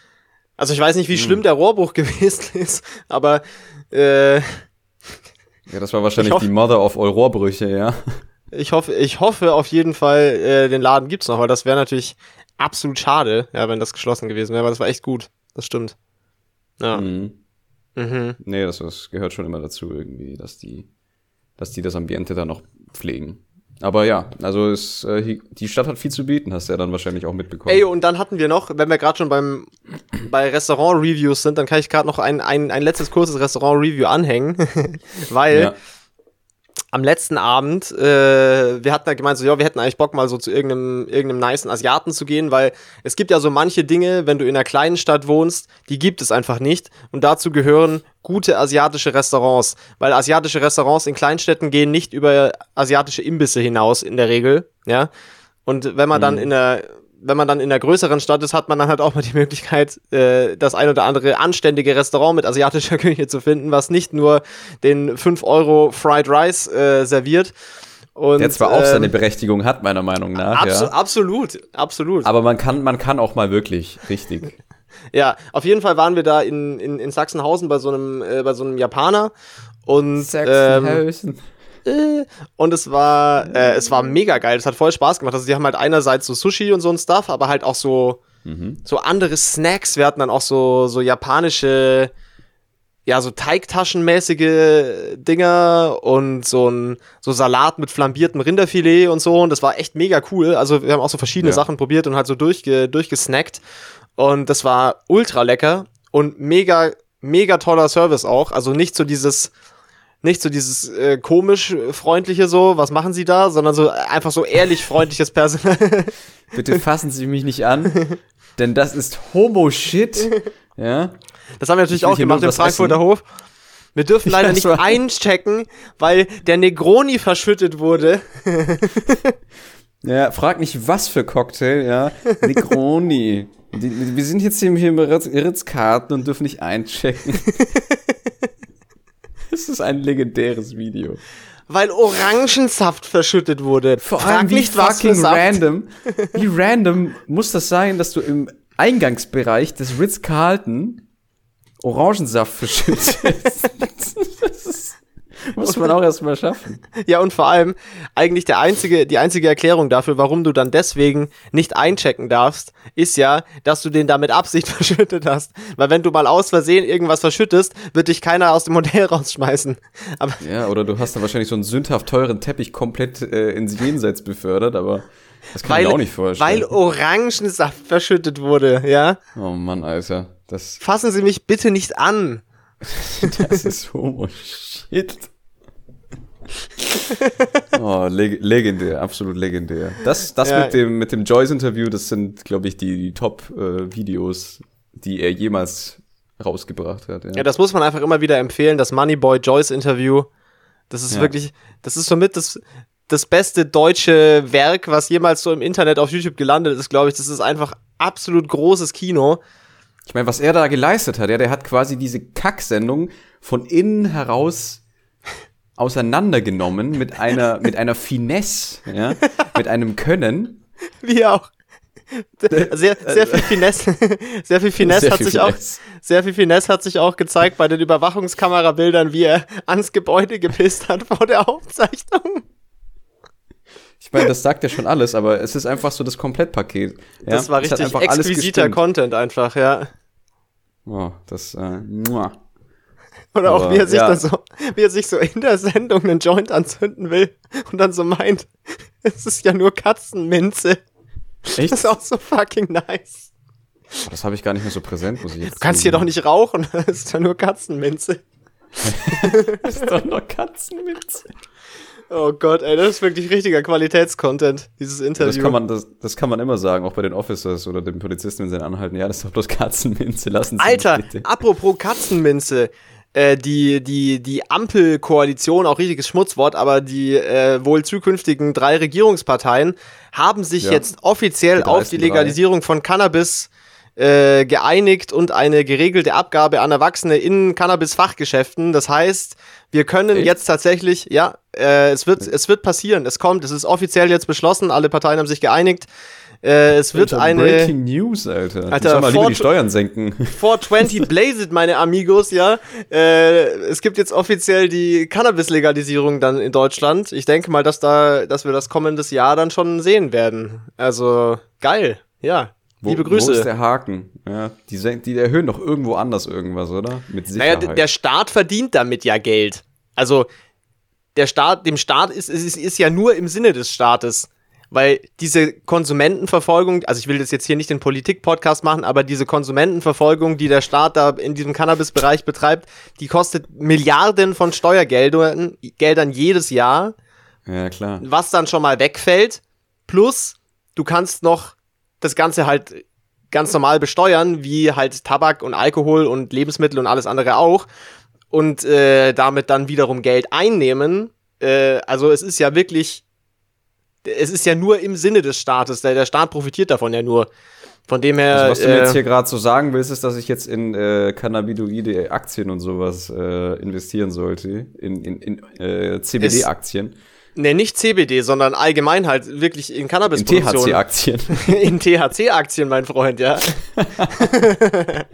[SPEAKER 1] Also ich weiß nicht,
[SPEAKER 2] Hm.
[SPEAKER 1] wie schlimm der Rohrbruch [laughs] gewesen ist, aber äh,
[SPEAKER 2] Ja, das war wahrscheinlich
[SPEAKER 1] Ich hoff-
[SPEAKER 2] die Mother of all Rohrbrüche, ja.
[SPEAKER 1] ich hoffe, ich hoffe auf jeden Fall, äh, den Laden gibt's noch, weil das wäre natürlich absolut schade, ja, wenn das geschlossen gewesen wäre, weil das war echt gut. Das stimmt. Ja.
[SPEAKER 2] Mhm.
[SPEAKER 1] Mhm.
[SPEAKER 2] Nee, das, das gehört schon immer dazu irgendwie, dass die, dass die das Ambiente da noch pflegen. Aber ja, also es, äh, die Stadt hat viel zu bieten, hast du ja dann wahrscheinlich auch mitbekommen.
[SPEAKER 1] Ey, und dann hatten wir noch, wenn wir gerade schon beim bei Restaurant-Reviews sind, dann kann ich gerade noch ein, ein, ein letztes kurzes Restaurant-Review anhängen, [laughs] weil
[SPEAKER 2] ja.
[SPEAKER 1] Am letzten Abend, äh, wir hatten ja gemeint, so, ja, wir hätten eigentlich Bock, mal so zu irgendeinem, irgendeinem nicen Asiaten zu gehen, weil es gibt ja so manche Dinge, wenn du in einer kleinen Stadt wohnst, die gibt es einfach nicht. Und dazu gehören gute asiatische Restaurants, weil asiatische Restaurants in Kleinstädten gehen nicht über asiatische Imbisse hinaus in der Regel, ja. Und wenn man dann in der wenn man dann in einer größeren Stadt ist, hat man dann halt auch mal die Möglichkeit, äh, das ein oder andere anständige Restaurant mit asiatischer [laughs] Küche zu finden, was nicht nur den 5 Euro Fried Rice äh, serviert. Und,
[SPEAKER 2] Der zwar auch
[SPEAKER 1] ähm,
[SPEAKER 2] seine Berechtigung hat, meiner Meinung nach,
[SPEAKER 1] abso
[SPEAKER 2] ja.
[SPEAKER 1] Absolut, absolut.
[SPEAKER 2] Aber man kann, man kann auch mal wirklich, richtig. [laughs]
[SPEAKER 1] Ja, auf jeden Fall waren wir da in, in, in Sachsenhausen bei so einem, äh, bei so einem Japaner. Und, ähm, äh, und es war, äh, es war mega geil. Es hat voll Spaß gemacht. Also die haben halt einerseits so Sushi und so ein Stuff, aber halt auch so,
[SPEAKER 2] Mhm.
[SPEAKER 1] so andere Snacks. Wir hatten dann auch so, so japanische, ja, so Teigtaschenmäßige Dinger und so ein so Salat mit flambiertem Rinderfilet und so. Und das war echt mega cool. Also wir haben auch so verschiedene
[SPEAKER 2] Ja.
[SPEAKER 1] Sachen probiert und halt so durchge, durchgesnackt. Und das war ultra lecker und mega, mega toller Service auch. Also nicht so dieses, nicht so dieses äh, komisch freundliche so, was machen sie da, sondern so einfach so ehrlich freundliches Personal. [laughs]
[SPEAKER 2] Bitte fassen Sie mich nicht an, denn das ist Homo-Shit. Ja.
[SPEAKER 1] Das haben wir natürlich auch gemacht im Frankfurter
[SPEAKER 2] essen.
[SPEAKER 1] Hof. Wir dürfen leider nicht einchecken, weil der Negroni verschüttet wurde. [laughs]
[SPEAKER 2] Ja, frag nicht, was für Cocktail, ja. Negroni. Die, wir sind jetzt hier im Ritz- Ritz-Karten und dürfen nicht einchecken. [laughs] [laughs] Das ist ein legendäres Video.
[SPEAKER 1] Weil Orangensaft verschüttet wurde.
[SPEAKER 2] Vor
[SPEAKER 1] Frag
[SPEAKER 2] allem wie
[SPEAKER 1] nicht, was für
[SPEAKER 2] fucking random. [laughs] Wie random muss das sein, dass du im Eingangsbereich des Ritz-Carlton Orangensaft verschüttest? [laughs] das ist, muss man auch erstmal schaffen. [laughs]
[SPEAKER 1] Ja, und vor allem eigentlich der einzige, die einzige Erklärung dafür, warum du dann deswegen nicht einchecken darfst, ist ja, dass du den da mit Absicht [laughs] verschüttet hast. Weil wenn du mal aus Versehen irgendwas verschüttest, wird dich keiner aus dem Hotel [laughs] rausschmeißen. Aber
[SPEAKER 2] Ja, oder du hast dann wahrscheinlich so einen sündhaft teuren Teppich komplett äh, ins Jenseits befördert, aber das kann ich mir auch nicht vorstellen.
[SPEAKER 1] weil Orangensaft verschüttet wurde, ja.
[SPEAKER 2] oh Mann, Alter. Das,
[SPEAKER 1] Fassen Sie mich bitte nicht an.
[SPEAKER 2] das ist Homo-Shit. [laughs] Oh, leg legendär, absolut legendär. Das, das
[SPEAKER 1] Ja.
[SPEAKER 2] mit dem, mit dem Joyce-Interview, das sind, glaube ich, die, die Top-Videos, die er jemals rausgebracht hat. Ja.
[SPEAKER 1] Ja, das muss man einfach immer wieder empfehlen, das Moneyboy Joyce Interview. Das ist
[SPEAKER 2] Ja.
[SPEAKER 1] wirklich, das ist somit das, das beste deutsche Werk, was jemals so im Internet auf YouTube gelandet ist, glaube ich. Das ist einfach absolut großes Kino.
[SPEAKER 2] Ich meine, was er da geleistet hat, ja, der hat quasi diese Kacksendung von innen heraus auseinandergenommen mit einer, mit einer Finesse, ja, mit einem Können.
[SPEAKER 1] Wie auch. Sehr, sehr viel Finesse, sehr viel Finesse
[SPEAKER 2] Sehr
[SPEAKER 1] hat
[SPEAKER 2] viel
[SPEAKER 1] sich auch,
[SPEAKER 2] Finesse.
[SPEAKER 1] sehr viel Finesse hat sich auch gezeigt bei den Überwachungskamerabildern, wie er ans Gebäude gepisst hat vor der Aufzeichnung.
[SPEAKER 2] Ich meine, das sagt ja schon alles, aber es ist einfach so das Komplettpaket. Ja?
[SPEAKER 1] das war richtig
[SPEAKER 2] einfach alles
[SPEAKER 1] exquisiter. Content einfach, ja.
[SPEAKER 2] Oh, das, äh, muah.
[SPEAKER 1] Oder auch
[SPEAKER 2] Aber,
[SPEAKER 1] wie er sich
[SPEAKER 2] ja.
[SPEAKER 1] dann so, wie er sich so in der Sendung einen Joint anzünden will und dann so meint, es ist ja nur Katzenminze.
[SPEAKER 2] Echt?
[SPEAKER 1] Das ist auch so fucking nice.
[SPEAKER 2] Das habe ich gar nicht mehr so präsent, muss ich jetzt
[SPEAKER 1] Du kannst hier doch nicht rauchen, das ist ja nur Katzenminze.
[SPEAKER 2] Das ist doch noch [laughs] Katzenminze.
[SPEAKER 1] Oh Gott, ey, das ist wirklich richtiger Qualitätscontent, dieses Interview.
[SPEAKER 2] Das kann, man, das, das kann man immer sagen, auch bei den Officers oder den Polizisten, wenn sie dann anhalten. Ja, das ist doch bloß Katzenminze, lassen Sie
[SPEAKER 1] Alter, apropos Katzenminze. Äh, die, die, die Ampelkoalition, auch richtiges Schmutzwort, aber die äh, wohl zukünftigen drei Regierungsparteien haben sich
[SPEAKER 2] Ja.
[SPEAKER 1] jetzt offiziell
[SPEAKER 2] Die
[SPEAKER 1] auf die Legalisierung von Cannabis äh, geeinigt und eine geregelte Abgabe an Erwachsene in Cannabis-Fachgeschäften. Das heißt, wir können
[SPEAKER 2] Echt?
[SPEAKER 1] jetzt tatsächlich, ja, äh, es, wird, es wird passieren, es kommt, es ist offiziell jetzt beschlossen, alle Parteien haben sich geeinigt. Äh, es wird
[SPEAKER 2] Alter,
[SPEAKER 1] eine.
[SPEAKER 2] Breaking News, Alter.
[SPEAKER 1] Alter,
[SPEAKER 2] soll mal lieber die Steuern senken.
[SPEAKER 1] 420 Blaze it, meine Amigos, ja. Äh, es gibt jetzt offiziell die Cannabis-Legalisierung dann in Deutschland. Ich denke mal, dass da, dass wir das kommendes Jahr dann schon sehen werden. Also, geil, ja.
[SPEAKER 2] Wo,
[SPEAKER 1] Liebe
[SPEAKER 2] Wo ist
[SPEAKER 1] Grüße.
[SPEAKER 2] der Haken? Ja, die, die erhöhen doch irgendwo anders irgendwas, oder? Mit
[SPEAKER 1] Naja,
[SPEAKER 2] Sicherheit.
[SPEAKER 1] d- der Staat verdient damit ja Geld. Also, der Staat, dem Staat ist, ist, ist ja nur im Sinne des Staates. Weil diese Konsumentenverfolgung, also ich will das jetzt hier nicht den Politik-Podcast machen, aber diese Konsumentenverfolgung, die der Staat da in diesem Cannabis-Bereich betreibt, die kostet Milliarden von Steuergeldern Geldern jedes Jahr,
[SPEAKER 2] ja, klar.
[SPEAKER 1] was dann schon mal wegfällt. Plus, du kannst noch das Ganze halt ganz normal besteuern, wie halt Tabak und Alkohol und Lebensmittel und alles andere auch. Und äh, damit dann wiederum Geld einnehmen. Äh, also es ist ja wirklich, es ist ja nur im Sinne des Staates. Der, der Staat profitiert davon ja nur. Von dem her.
[SPEAKER 2] Also, was du mir
[SPEAKER 1] äh,
[SPEAKER 2] jetzt hier gerade so sagen willst, ist, dass ich jetzt in äh, cannabidoide Aktien und sowas äh, investieren sollte. In, in, in äh, CBD-Aktien.
[SPEAKER 1] ne, nicht CBD, sondern allgemein halt wirklich in
[SPEAKER 2] In
[SPEAKER 1] Cannabis-Produktion.
[SPEAKER 2] THC-Aktien. [laughs]
[SPEAKER 1] in THC-Aktien, mein Freund, ja. [laughs] [laughs]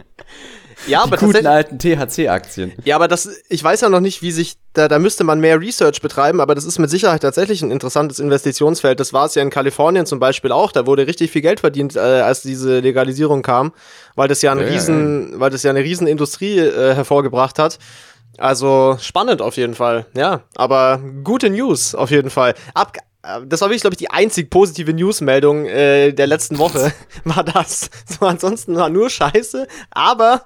[SPEAKER 1] ja, aber
[SPEAKER 2] Die guten alten THC-Aktien.
[SPEAKER 1] Ja, aber das, ich weiß ja noch nicht, wie sich, da, da müsste man mehr Research betreiben, aber das ist mit Sicherheit tatsächlich ein interessantes Investitionsfeld. Das war es ja in Kalifornien zum Beispiel auch. Da wurde richtig viel Geld verdient, äh, als diese Legalisierung kam, weil das ja, ein
[SPEAKER 2] Ja, ja,
[SPEAKER 1] riesen, weil das ja eine riesen Industrie äh, hervorgebracht hat. Also spannend auf jeden Fall, ja. Aber gute News auf jeden Fall. Ab, äh, das war wirklich, glaube ich, die einzig positive Newsmeldung äh, der letzten Woche. [laughs] War das. So, ansonsten war nur Scheiße, aber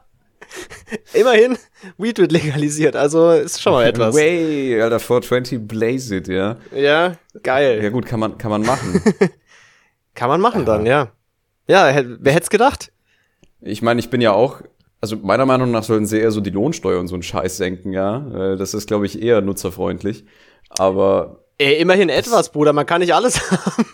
[SPEAKER 1] [laughs] immerhin, Weed wird legalisiert. Also ist schon mal [laughs] etwas.
[SPEAKER 2] Way, Alter, 420 Blaze it, ja.
[SPEAKER 1] Ja, geil.
[SPEAKER 2] Ja gut, kann man, kann man machen. [laughs]
[SPEAKER 1] Kann man machen dann, ja. Ja, wer hätte es gedacht?
[SPEAKER 2] Ich meine, ich bin ja auch, also meiner Meinung nach sollten sie eher so die Lohnsteuer und so einen Scheiß senken, ja. Äh, Das ist, glaube ich, eher nutzerfreundlich. Aber
[SPEAKER 1] Äh, immerhin etwas, Bruder. Man kann nicht alles haben.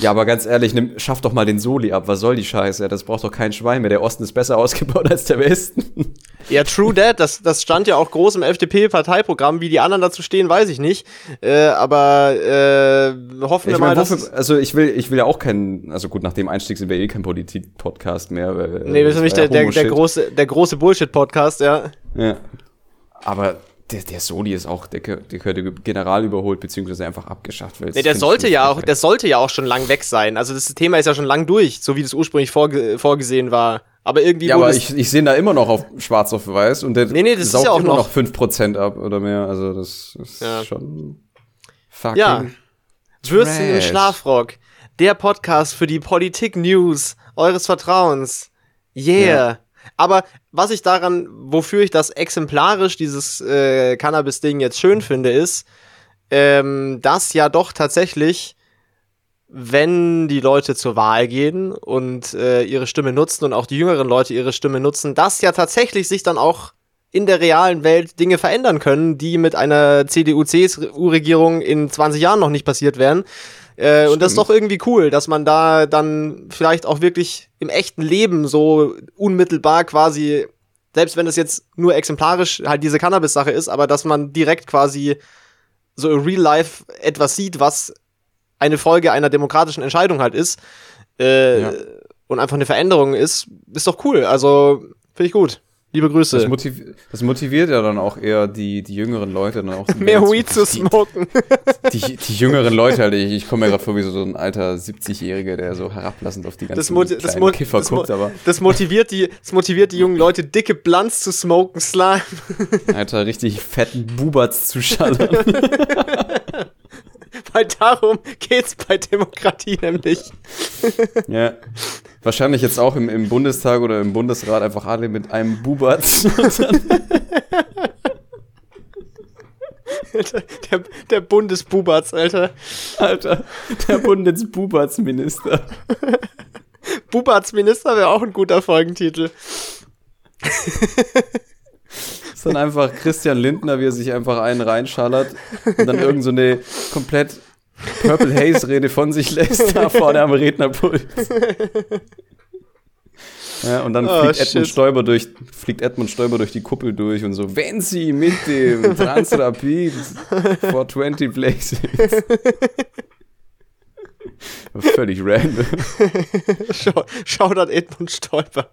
[SPEAKER 2] Ja, aber ganz ehrlich, nimm, schaff doch mal den Soli ab. Was soll die Scheiße? Das braucht doch kein Schwein mehr. Der Osten ist besser [laughs] ausgebaut als der Westen.
[SPEAKER 1] Ja, true that. Das, das stand ja auch groß im FDP-Parteiprogramm. Wie die anderen dazu stehen, weiß ich nicht. Äh, aber äh, hoffen wir
[SPEAKER 2] Ich
[SPEAKER 1] mal, dass.
[SPEAKER 2] wofür, also ich will, ich will ja auch keinen, also gut, nach dem Einstieg sind wir eh kein Politik-Podcast mehr. weil,
[SPEAKER 1] Nee, wir
[SPEAKER 2] das
[SPEAKER 1] sind nicht
[SPEAKER 2] war
[SPEAKER 1] der, der, der große, der große Bullshit-Podcast, ja.
[SPEAKER 2] Ja. Aber der, der Soli ist auch, der, der gehört general überholt, beziehungsweise einfach abgeschafft. weil
[SPEAKER 1] Nee, der sollte ja auch, der sollte ja auch schon lang weg sein. Also das Thema ist ja schon lang durch, so wie das ursprünglich vorge vorgesehen war. Aber irgendwie
[SPEAKER 2] Ja, aber ich, ich sehe ihn da immer noch auf schwarz auf weiß und der
[SPEAKER 1] Nee, nee, das ist
[SPEAKER 2] saugt
[SPEAKER 1] ja auch
[SPEAKER 2] immer
[SPEAKER 1] noch-
[SPEAKER 2] noch 5% ab oder mehr. Also das ist
[SPEAKER 1] Ja.
[SPEAKER 2] schon fucking
[SPEAKER 1] Ja. Würstchen im. Schlafrock. Der Podcast für die Politik-News eures Vertrauens. Yeah.
[SPEAKER 2] Ja.
[SPEAKER 1] Aber was ich daran, wofür ich das exemplarisch, dieses äh, Cannabis-Ding jetzt schön finde, ist, ähm, dass ja doch tatsächlich, wenn die Leute zur Wahl gehen und äh, ihre Stimme nutzen und auch die jüngeren Leute ihre Stimme nutzen, dass ja tatsächlich sich dann auch in der realen Welt Dinge verändern können, die mit einer CDU-CSU-Regierung in 20 Jahren noch nicht passiert wären. Äh, und das ist
[SPEAKER 2] Stimmt.
[SPEAKER 1] doch irgendwie cool, dass man da dann vielleicht auch wirklich im echten Leben so unmittelbar quasi, selbst wenn es jetzt nur exemplarisch halt diese Cannabis-Sache ist, aber dass man direkt quasi so in Real Life etwas sieht, was eine Folge einer demokratischen Entscheidung halt ist äh,
[SPEAKER 2] Ja.
[SPEAKER 1] und einfach eine Veränderung ist, ist doch cool. Also finde ich gut. Liebe Grüße.
[SPEAKER 2] Das, motiv das motiviert ja dann auch eher die, die jüngeren Leute dann auch.
[SPEAKER 1] Mehr Weed zu smoken.
[SPEAKER 2] Die, die, die jüngeren Leute halt, ich, ich komme mir gerade vor wie so ein alter 70-Jähriger, der so herablassend auf die ganzen
[SPEAKER 1] das, das,
[SPEAKER 2] Kiffer
[SPEAKER 1] das,
[SPEAKER 2] guckt, aber
[SPEAKER 1] das motiviert die, das motiviert die jungen Leute, dicke Blunts zu smoken, Slime.
[SPEAKER 2] Alter, richtig fetten Bubatz zu schallern. [laughs]
[SPEAKER 1] Weil darum geht's bei Demokratie nämlich.
[SPEAKER 2] ja. Wahrscheinlich jetzt auch im, im Bundestag oder im Bundesrat einfach alle mit einem Bubatz.
[SPEAKER 1] der, der Bundesbubatz, Alter.
[SPEAKER 2] Alter, der Bundesbubatz-Minister.
[SPEAKER 1] Bubatz-Minister wäre auch ein guter Folgentitel.
[SPEAKER 2] Ist dann einfach Christian Lindner, wie er sich einfach einen reinschallert und dann irgend so eine komplett Purple Haze Rede von sich lässt, da vorne am Rednerpult. Ja, und dann
[SPEAKER 1] Oh,
[SPEAKER 2] fliegt, Edmund. Stoiber durch, fliegt Edmund Stoiber durch die Kuppel durch und so, wenn Sie mit dem Transrapid 420 Places. [laughs] Völlig random.
[SPEAKER 1] Schau, Shoutout Edmund Stolper.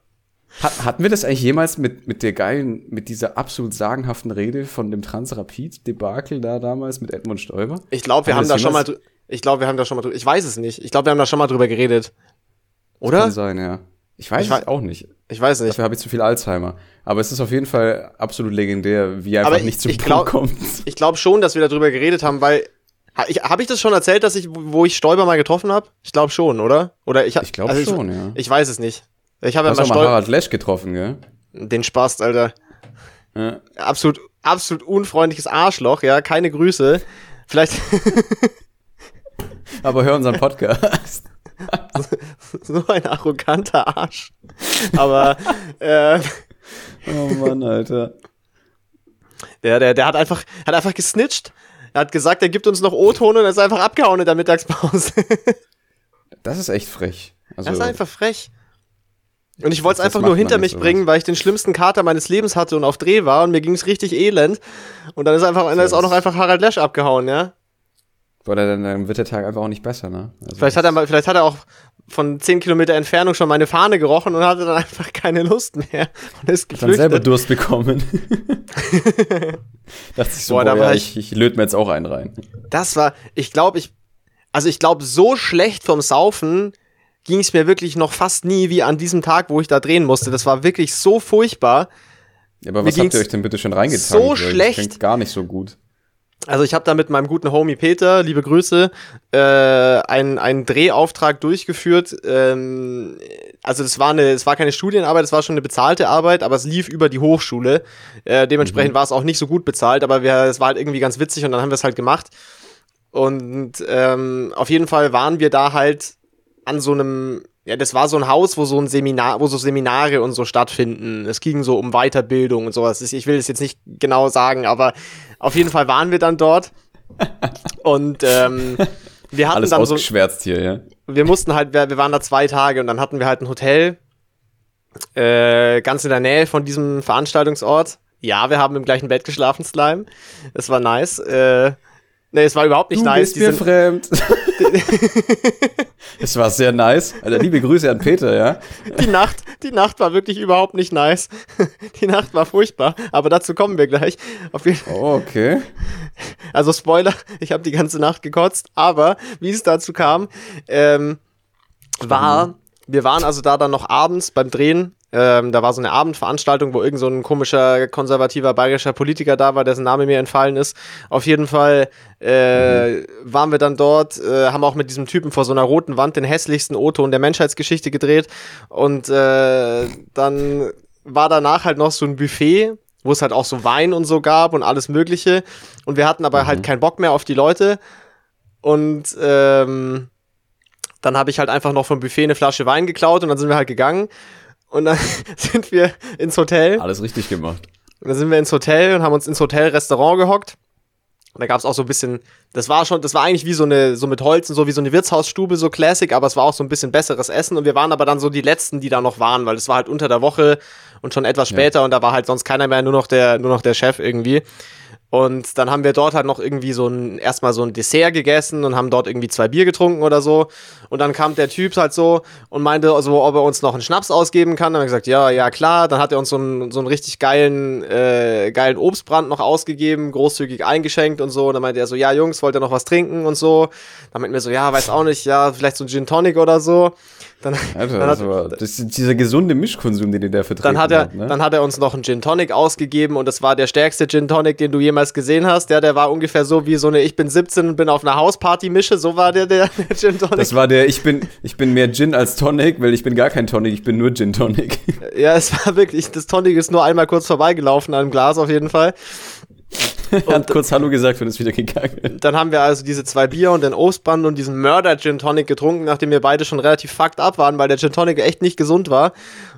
[SPEAKER 2] Hat, hatten wir das eigentlich jemals mit, mit der geilen, mit dieser absolut sagenhaften Rede von dem Transrapid-Debakel da damals mit Edmund Stoiber?
[SPEAKER 1] Ich glaube, wir
[SPEAKER 2] Haben
[SPEAKER 1] haben da
[SPEAKER 2] das
[SPEAKER 1] schon mal, ich glaube, wir haben da schon mal drüber, ich weiß es nicht. Ich glaube, wir haben da schon mal drüber geredet. Oder?
[SPEAKER 2] Kann sein, ja. Ich weiß
[SPEAKER 1] Ich
[SPEAKER 2] es auch nicht.
[SPEAKER 1] Ich weiß nicht.
[SPEAKER 2] Dafür habe ich zu viel Alzheimer. Aber es ist auf jeden Fall absolut legendär, wie er einfach
[SPEAKER 1] Aber
[SPEAKER 2] nicht
[SPEAKER 1] ich-
[SPEAKER 2] zum
[SPEAKER 1] ich
[SPEAKER 2] Punkt
[SPEAKER 1] glaub-
[SPEAKER 2] kommt.
[SPEAKER 1] Ich glaube schon, dass wir darüber geredet haben, weil ich, habe ich das schon erzählt, dass ich, wo ich Stoiber mal getroffen habe? Ich glaube schon, oder? Oder ich,
[SPEAKER 2] Ich glaube
[SPEAKER 1] also
[SPEAKER 2] schon, ja.
[SPEAKER 1] Ich weiß es nicht. Ich habe ja mal
[SPEAKER 2] mal Harald Lesch getroffen, gell?
[SPEAKER 1] den Spaß, Alter.
[SPEAKER 2] Ja.
[SPEAKER 1] Absolut, absolut unfreundliches Arschloch, ja. Keine Grüße. Vielleicht [laughs]
[SPEAKER 2] Aber hör unseren Podcast. [laughs]
[SPEAKER 1] so ein arroganter Arsch. Aber äh,
[SPEAKER 2] oh Mann, Alter.
[SPEAKER 1] der, der, der hat einfach, hat einfach gesnitcht. Er hat gesagt, er gibt uns noch O-Ton und er ist einfach abgehauen in der Mittagspause. [laughs]
[SPEAKER 2] Das ist echt frech. Also,
[SPEAKER 1] Das ist einfach frech. Und ich wollte es einfach nur hinter mich bringen, weil ich den schlimmsten Kater meines Lebens hatte und auf Dreh war und mir ging es richtig elend. Und dann ist einfach, dann ist auch noch einfach Harald Lesch abgehauen, ja.
[SPEAKER 2] boah, dann, dann wird der Tag einfach auch nicht besser, ne? Also,
[SPEAKER 1] Vielleicht hat er vielleicht hat er auch von 10 Kilometer Entfernung schon meine Fahne gerochen und hatte dann [laughs] einfach keine Lust mehr und ist
[SPEAKER 2] dann selber
[SPEAKER 1] geflüchtet.
[SPEAKER 2] Durst bekommen. [laughs] Dachte ich so,
[SPEAKER 1] Boah,
[SPEAKER 2] boah,
[SPEAKER 1] da
[SPEAKER 2] ja,
[SPEAKER 1] war
[SPEAKER 2] ich, ich löte mir jetzt auch einen rein.
[SPEAKER 1] Das war, ich glaube, ich, also ich glaube, so schlecht vom Saufen ging es mir wirklich noch fast nie wie an diesem Tag, wo ich da drehen musste. Das war wirklich so furchtbar.
[SPEAKER 2] Ja, aber
[SPEAKER 1] Mir
[SPEAKER 2] was habt ihr euch denn bitte schon reingetankt?
[SPEAKER 1] so
[SPEAKER 2] das
[SPEAKER 1] schlecht.
[SPEAKER 2] Klingt gar nicht so gut.
[SPEAKER 1] Also ich habe da mit meinem guten Homie Peter, liebe Grüße, äh, einen, einen Drehauftrag durchgeführt. Ähm, also das war eine, es war keine Studienarbeit, es war schon eine bezahlte Arbeit, aber es lief über die Hochschule. Äh, dementsprechend war es auch nicht so gut bezahlt, aber wir, es war halt irgendwie ganz witzig und dann haben wir es halt gemacht. Und ähm, auf jeden Fall waren wir da halt an so einem, ja, das war so ein Haus, wo so ein Seminar, wo so Seminare und so stattfinden. Es ging so um Weiterbildung und sowas. Ich will es jetzt nicht genau sagen, aber auf jeden Fall waren wir dann dort. [laughs] Und ähm, wir hatten
[SPEAKER 2] Alles
[SPEAKER 1] dann so,
[SPEAKER 2] hier, ja.
[SPEAKER 1] wir mussten halt, wir, wir waren da zwei Tage und dann hatten wir halt ein Hotel, äh, ganz in der Nähe von diesem Veranstaltungsort. Ja, wir haben im gleichen Bett geschlafen, Slime. Es war nice. Äh, nee, es war überhaupt nicht
[SPEAKER 2] Du
[SPEAKER 1] nice.
[SPEAKER 2] bist mir fremd. [laughs] es war sehr nice. Alter, liebe Grüße an Peter, ja.
[SPEAKER 1] die Nacht, die Nacht war wirklich überhaupt nicht nice. Die Nacht war furchtbar, aber dazu kommen wir gleich. Auf jeden
[SPEAKER 2] Oh, okay.
[SPEAKER 1] Also Spoiler, ich habe die ganze Nacht gekotzt, aber wie es dazu kam, ähm, war, wir waren also da dann noch abends beim Drehen. Ähm, da war so eine Abendveranstaltung, wo irgend so ein komischer, konservativer bayerischer Politiker da war, dessen Name mir entfallen ist. Auf jeden Fall äh, waren wir dann dort, äh, haben auch mit diesem Typen vor so einer roten Wand den hässlichsten O-Ton der Menschheitsgeschichte gedreht. Und äh, dann war danach halt noch so ein Buffet, wo es halt auch so Wein und so gab und alles Mögliche. Und wir hatten aber halt keinen Bock mehr auf die Leute. Und ähm, dann habe ich halt einfach noch vom Buffet eine Flasche Wein geklaut und dann sind wir halt gegangen. Und dann [laughs] sind wir ins Hotel.
[SPEAKER 2] Alles richtig gemacht.
[SPEAKER 1] Und dann sind wir ins Hotel und haben uns ins Hotelrestaurant gehockt. Und da gab es auch so ein bisschen, das war schon, das war eigentlich wie so eine, so mit Holz und so wie so eine Wirtshausstube, so Classic, aber es war auch so ein bisschen besseres Essen. Und wir waren aber dann so die letzten, die da noch waren, weil es war halt unter der Woche und schon etwas später und da war halt sonst keiner mehr, nur noch der, nur noch der Chef irgendwie. Und dann haben wir dort halt noch irgendwie so ein, erstmal so ein Dessert gegessen und haben dort irgendwie zwei Bier getrunken oder so. Und dann kam der Typ halt so und meinte, also, ob er uns noch einen Schnaps ausgeben kann. Dann haben wir gesagt, ja, ja, klar. Dann hat er uns so einen, so einen richtig geilen, äh, geilen Obstbrand noch ausgegeben, großzügig eingeschenkt und so. Und dann meinte er so, ja, Jungs, wollt ihr noch was trinken und so. Dann meinten wir so, ja, weiß auch nicht, ja, vielleicht so ein Gin Tonic oder so. Dann,
[SPEAKER 2] Alter,
[SPEAKER 1] dann hat,
[SPEAKER 2] war, das ist dieser gesunde Mischkonsum, den da vertreten
[SPEAKER 1] dann hat er,
[SPEAKER 2] habt, ne?
[SPEAKER 1] dann hat er uns noch einen Gin Tonic ausgegeben und das war der stärkste Gin Tonic, den du jemals gesehen hast. Der, der war ungefähr so wie so eine Ich bin 17 und bin auf einer Hausparty mische. So war der, der, der Gin Tonic.
[SPEAKER 2] Das war der, ich bin, ich bin mehr Gin als Tonic, weil ich bin gar kein Tonic, ich bin nur Gin Tonic.
[SPEAKER 1] ja, es war wirklich, das Tonic ist nur einmal kurz vorbeigelaufen an dem Glas auf jeden Fall. [laughs]
[SPEAKER 2] er hat kurz Hallo gesagt und ist wieder gegangen.
[SPEAKER 1] Dann haben wir also diese zwei Bier und den Obstband und diesen Mörder Gin Tonic getrunken, nachdem wir beide schon relativ fucked up waren, weil der Gin Tonic echt nicht gesund war.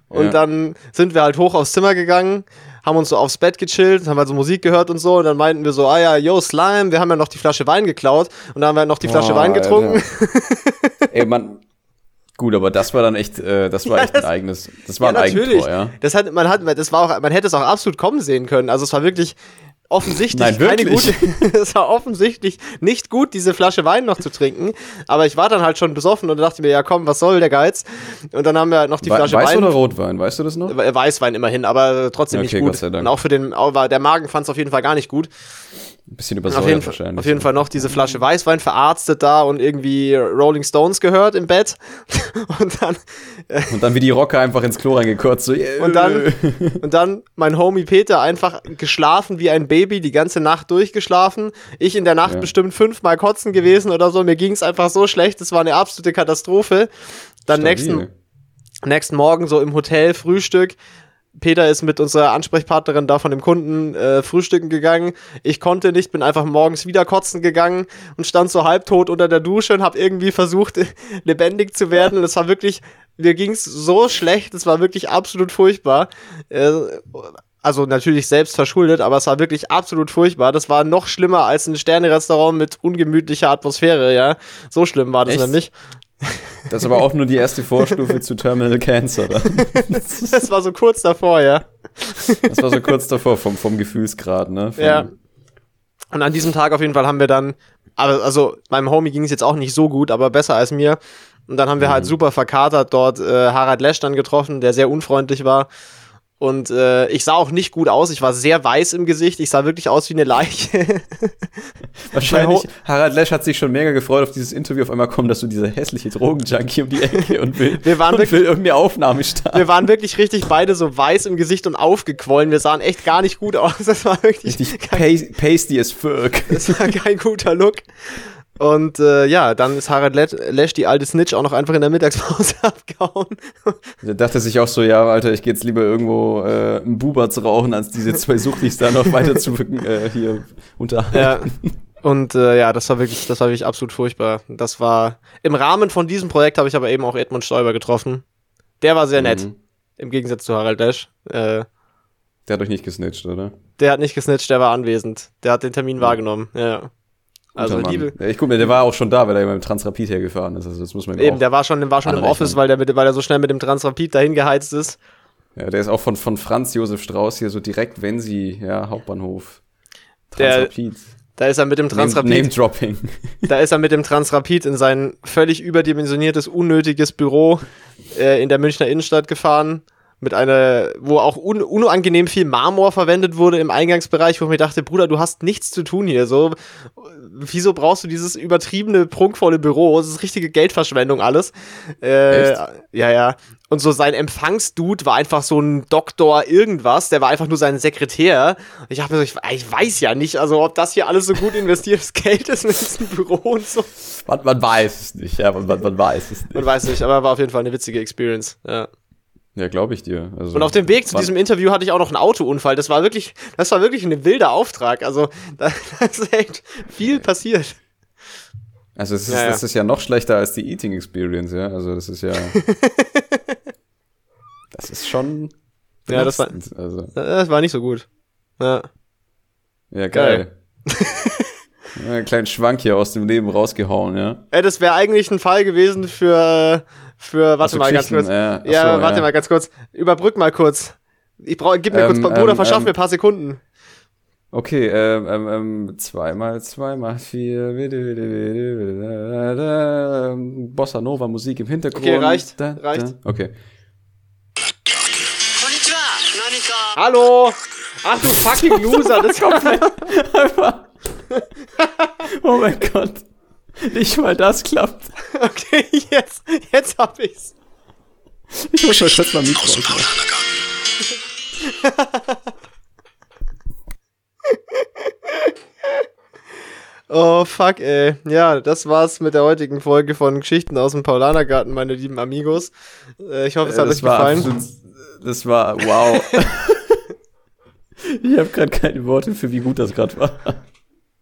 [SPEAKER 1] Und
[SPEAKER 2] Ja.
[SPEAKER 1] dann sind wir halt hoch aufs Zimmer gegangen, haben uns so aufs Bett gechillt, haben halt so Musik gehört und so. Und dann meinten wir so, ah ja, yo, Slime, wir haben ja noch die Flasche Wein geklaut. Und dann haben wir noch die Flasche
[SPEAKER 2] Boah,
[SPEAKER 1] Wein getrunken. [laughs]
[SPEAKER 2] Ey, Mann. Gut, aber das war dann echt, äh, das war
[SPEAKER 1] Ja,
[SPEAKER 2] echt
[SPEAKER 1] das-
[SPEAKER 2] ein eigenes, das war
[SPEAKER 1] ja,
[SPEAKER 2] ein Eigentor, ja.
[SPEAKER 1] Das hat, man hat, das war auch, man hätte es auch absolut kommen sehen können. Also es war wirklich offensichtlich
[SPEAKER 2] Nein,
[SPEAKER 1] keine gute, [laughs] es war offensichtlich nicht gut, diese Flasche Wein noch zu trinken. Aber ich war dann halt schon besoffen und dachte mir, ja komm, was soll der Geiz? Und dann haben wir halt noch die
[SPEAKER 2] We
[SPEAKER 1] Flasche
[SPEAKER 2] Weiß
[SPEAKER 1] Wein.
[SPEAKER 2] oder Rotwein, weißt du das noch?
[SPEAKER 1] Weißwein immerhin, aber trotzdem
[SPEAKER 2] Okay,
[SPEAKER 1] nicht gut. Und auch für den, auch war, der Magen fand es auf jeden Fall gar nicht gut.
[SPEAKER 2] Ein bisschen
[SPEAKER 1] Auf jeden,
[SPEAKER 2] übersäuert wahrscheinlich.
[SPEAKER 1] auf jeden Fall noch diese Flasche Weißwein verarztet da und irgendwie Rolling Stones gehört im Bett. [laughs] Und dann
[SPEAKER 2] Und dann wie die Rocker einfach ins Klo reingekotzt. So, yeah.
[SPEAKER 1] Und dann, und dann mein Homie Peter einfach geschlafen wie ein Baby, die ganze Nacht durchgeschlafen. Ich in der Nacht
[SPEAKER 2] Ja.
[SPEAKER 1] bestimmt fünfmal kotzen gewesen oder so. Mir ging es einfach so schlecht, das war eine absolute Katastrophe. Dann
[SPEAKER 2] Stabil.
[SPEAKER 1] nächsten, nächsten Morgen so im Hotel Frühstück. Peter ist mit unserer Ansprechpartnerin da von dem Kunden äh, frühstücken gegangen. Ich konnte nicht, bin einfach morgens wieder kotzen gegangen und stand so halbtot unter der Dusche und habe irgendwie versucht, [laughs] lebendig zu werden. Und es war wirklich, mir ging's so schlecht, es war wirklich absolut furchtbar. Äh, also natürlich selbst verschuldet, aber es war wirklich absolut furchtbar. Das war noch schlimmer als ein Sternerestaurant mit ungemütlicher Atmosphäre, ja. So schlimm war das
[SPEAKER 2] Echt?
[SPEAKER 1] nämlich. [laughs]
[SPEAKER 2] Das ist aber auch nur die erste Vorstufe zu Terminal Cancer. [laughs]
[SPEAKER 1] Das war so kurz davor, ja.
[SPEAKER 2] Das war so kurz davor vom, vom Gefühlsgrad, ne? Vom,
[SPEAKER 1] Ja. Und an diesem Tag auf jeden Fall haben wir dann, also meinem Homie ging es jetzt auch nicht so gut, aber besser als mir. Und dann haben wir halt super verkatert dort äh, Harald Lesch dann getroffen, der sehr unfreundlich war. Und äh, ich sah auch nicht gut aus. Ich war sehr weiß im Gesicht. Ich sah wirklich aus wie eine Leiche. [laughs]
[SPEAKER 2] Wahrscheinlich, Harald Lesch hat sich schon mega gefreut auf dieses Interview. Auf einmal kommt, dass du dieser hässliche Drogenjunkie um die Ecke und will,
[SPEAKER 1] Wir waren
[SPEAKER 2] und
[SPEAKER 1] wirklich-
[SPEAKER 2] will irgendeine Aufnahme starten.
[SPEAKER 1] wir waren wirklich richtig beide so weiß im Gesicht und aufgequollen. Wir sahen echt gar nicht gut aus. Das war wirklich
[SPEAKER 2] Richtig
[SPEAKER 1] kein,
[SPEAKER 2] pa pasty as fuck.
[SPEAKER 1] das war kein guter Look. Und äh, ja, dann ist Harald Lesch, die alte Snitch, auch noch einfach in der Mittagspause [laughs] abgehauen.
[SPEAKER 2] Der dachte sich auch so, ja, Alter, ich gehe jetzt lieber irgendwo äh, einen Buber zu rauchen, als diese zwei Suchtis da noch weiter zu äh, hier unterhalten.
[SPEAKER 1] Ja. Und äh, ja, das war wirklich, das war wirklich absolut furchtbar. Das war im Rahmen von diesem Projekt habe ich aber eben auch Edmund Stoiber getroffen. Der war sehr nett,
[SPEAKER 2] Mhm.
[SPEAKER 1] im Gegensatz zu Harald Lesch. Äh,
[SPEAKER 2] Der hat euch nicht gesnitcht, oder?
[SPEAKER 1] der hat nicht gesnitcht, der war anwesend. Der hat den Termin wahrgenommen. Ja. Also liebe.
[SPEAKER 2] Ja, ich guck mir, der war auch schon da, weil er mit dem Transrapid hergefahren ist. Also das muss man
[SPEAKER 1] Eben, der war schon, der war schon im. Office, weil der, mit, weil er so schnell mit dem Transrapid dahin geheizt ist.
[SPEAKER 2] ja, der ist auch von, von Franz Josef Strauß hier so direkt, wenn sie, ja, Hauptbahnhof.
[SPEAKER 1] Der-
[SPEAKER 2] Transrapid.
[SPEAKER 1] Da ist er mit dem
[SPEAKER 2] Name,
[SPEAKER 1] Transrapid.
[SPEAKER 2] Name Dropping.
[SPEAKER 1] Da ist er mit dem Transrapid in sein völlig überdimensioniertes, unnötiges Büro äh, in der Münchner Innenstadt gefahren. Mit einer, wo auch un unangenehm viel Marmor verwendet wurde im Eingangsbereich, wo ich mir dachte, Bruder, du hast nichts zu tun hier. So, wieso brauchst du dieses übertriebene, prunkvolle Büro? Das ist richtige Geldverschwendung alles. Äh,
[SPEAKER 2] Echt?
[SPEAKER 1] Ja, ja. Und so sein Empfangsdude war einfach so ein Doktor irgendwas, der war einfach nur sein Sekretär. Ich habe mir so, ich, ich weiß ja nicht, also ob das hier alles so gut investiertes [laughs] Geld ist mit diesem Büro und so.
[SPEAKER 2] Man, man weiß es nicht, ja, man, man, man weiß es
[SPEAKER 1] Man
[SPEAKER 2] nicht.
[SPEAKER 1] weiß nicht, aber war auf jeden Fall eine witzige Experience. Ja.
[SPEAKER 2] Ja, glaube ich dir. Also,
[SPEAKER 1] Und auf dem Weg zu diesem Interview hatte ich auch noch einen Autounfall. Das war wirklich, das war wirklich ein wilder Auftrag. Also da, [laughs] da ist echt viel passiert.
[SPEAKER 2] Also es ist,
[SPEAKER 1] Ja, ja.
[SPEAKER 2] das ist ja noch schlechter als die Eating Experience, ja. Also das ist ja. [laughs] das ist schon.
[SPEAKER 1] Ja, das war-
[SPEAKER 2] Also,
[SPEAKER 1] Das war nicht so gut. Ja.
[SPEAKER 2] ja, geil. [laughs] ja, einen kleinen Schwank hier aus dem Leben rausgehauen, ja.
[SPEAKER 1] Ey, das wäre eigentlich ein Fall gewesen für, für, warte
[SPEAKER 2] also
[SPEAKER 1] mal ganz kurz.
[SPEAKER 2] Ja, so,
[SPEAKER 1] warte
[SPEAKER 2] ja.
[SPEAKER 1] mal ganz kurz. Überbrück mal kurz. Ich brauch, gib mir
[SPEAKER 2] ähm,
[SPEAKER 1] kurz, Bruder,
[SPEAKER 2] ähm,
[SPEAKER 1] verschaff
[SPEAKER 2] ähm,
[SPEAKER 1] mir ein paar Sekunden.
[SPEAKER 2] Okay, ähm, ähm, ähm zweimal, zweimal, vier, ähm, Bossa Nova Musik im Hintergrund.
[SPEAKER 1] Okay, reicht,
[SPEAKER 2] da,
[SPEAKER 1] reicht.
[SPEAKER 2] Da, okay.
[SPEAKER 1] Hallo! Ach du fucking Loser, das [laughs] kommt einfach. [laughs]
[SPEAKER 2] oh mein Gott. [laughs] Nicht mal das klappt. [laughs]
[SPEAKER 1] Okay, jetzt, jetzt hab ich's.
[SPEAKER 2] Ich muss mal kurz mal Mikro ausmachen. [laughs]
[SPEAKER 1] Oh fuck, ey. Ja, das war's mit der heutigen Folge von Geschichten aus dem Paulanergarten, meine lieben Amigos. Äh, ich hoffe, es hat euch
[SPEAKER 2] das war
[SPEAKER 1] gefallen.
[SPEAKER 2] absolut, das war wow. ich habe gerade keine Worte für wie gut das gerade war.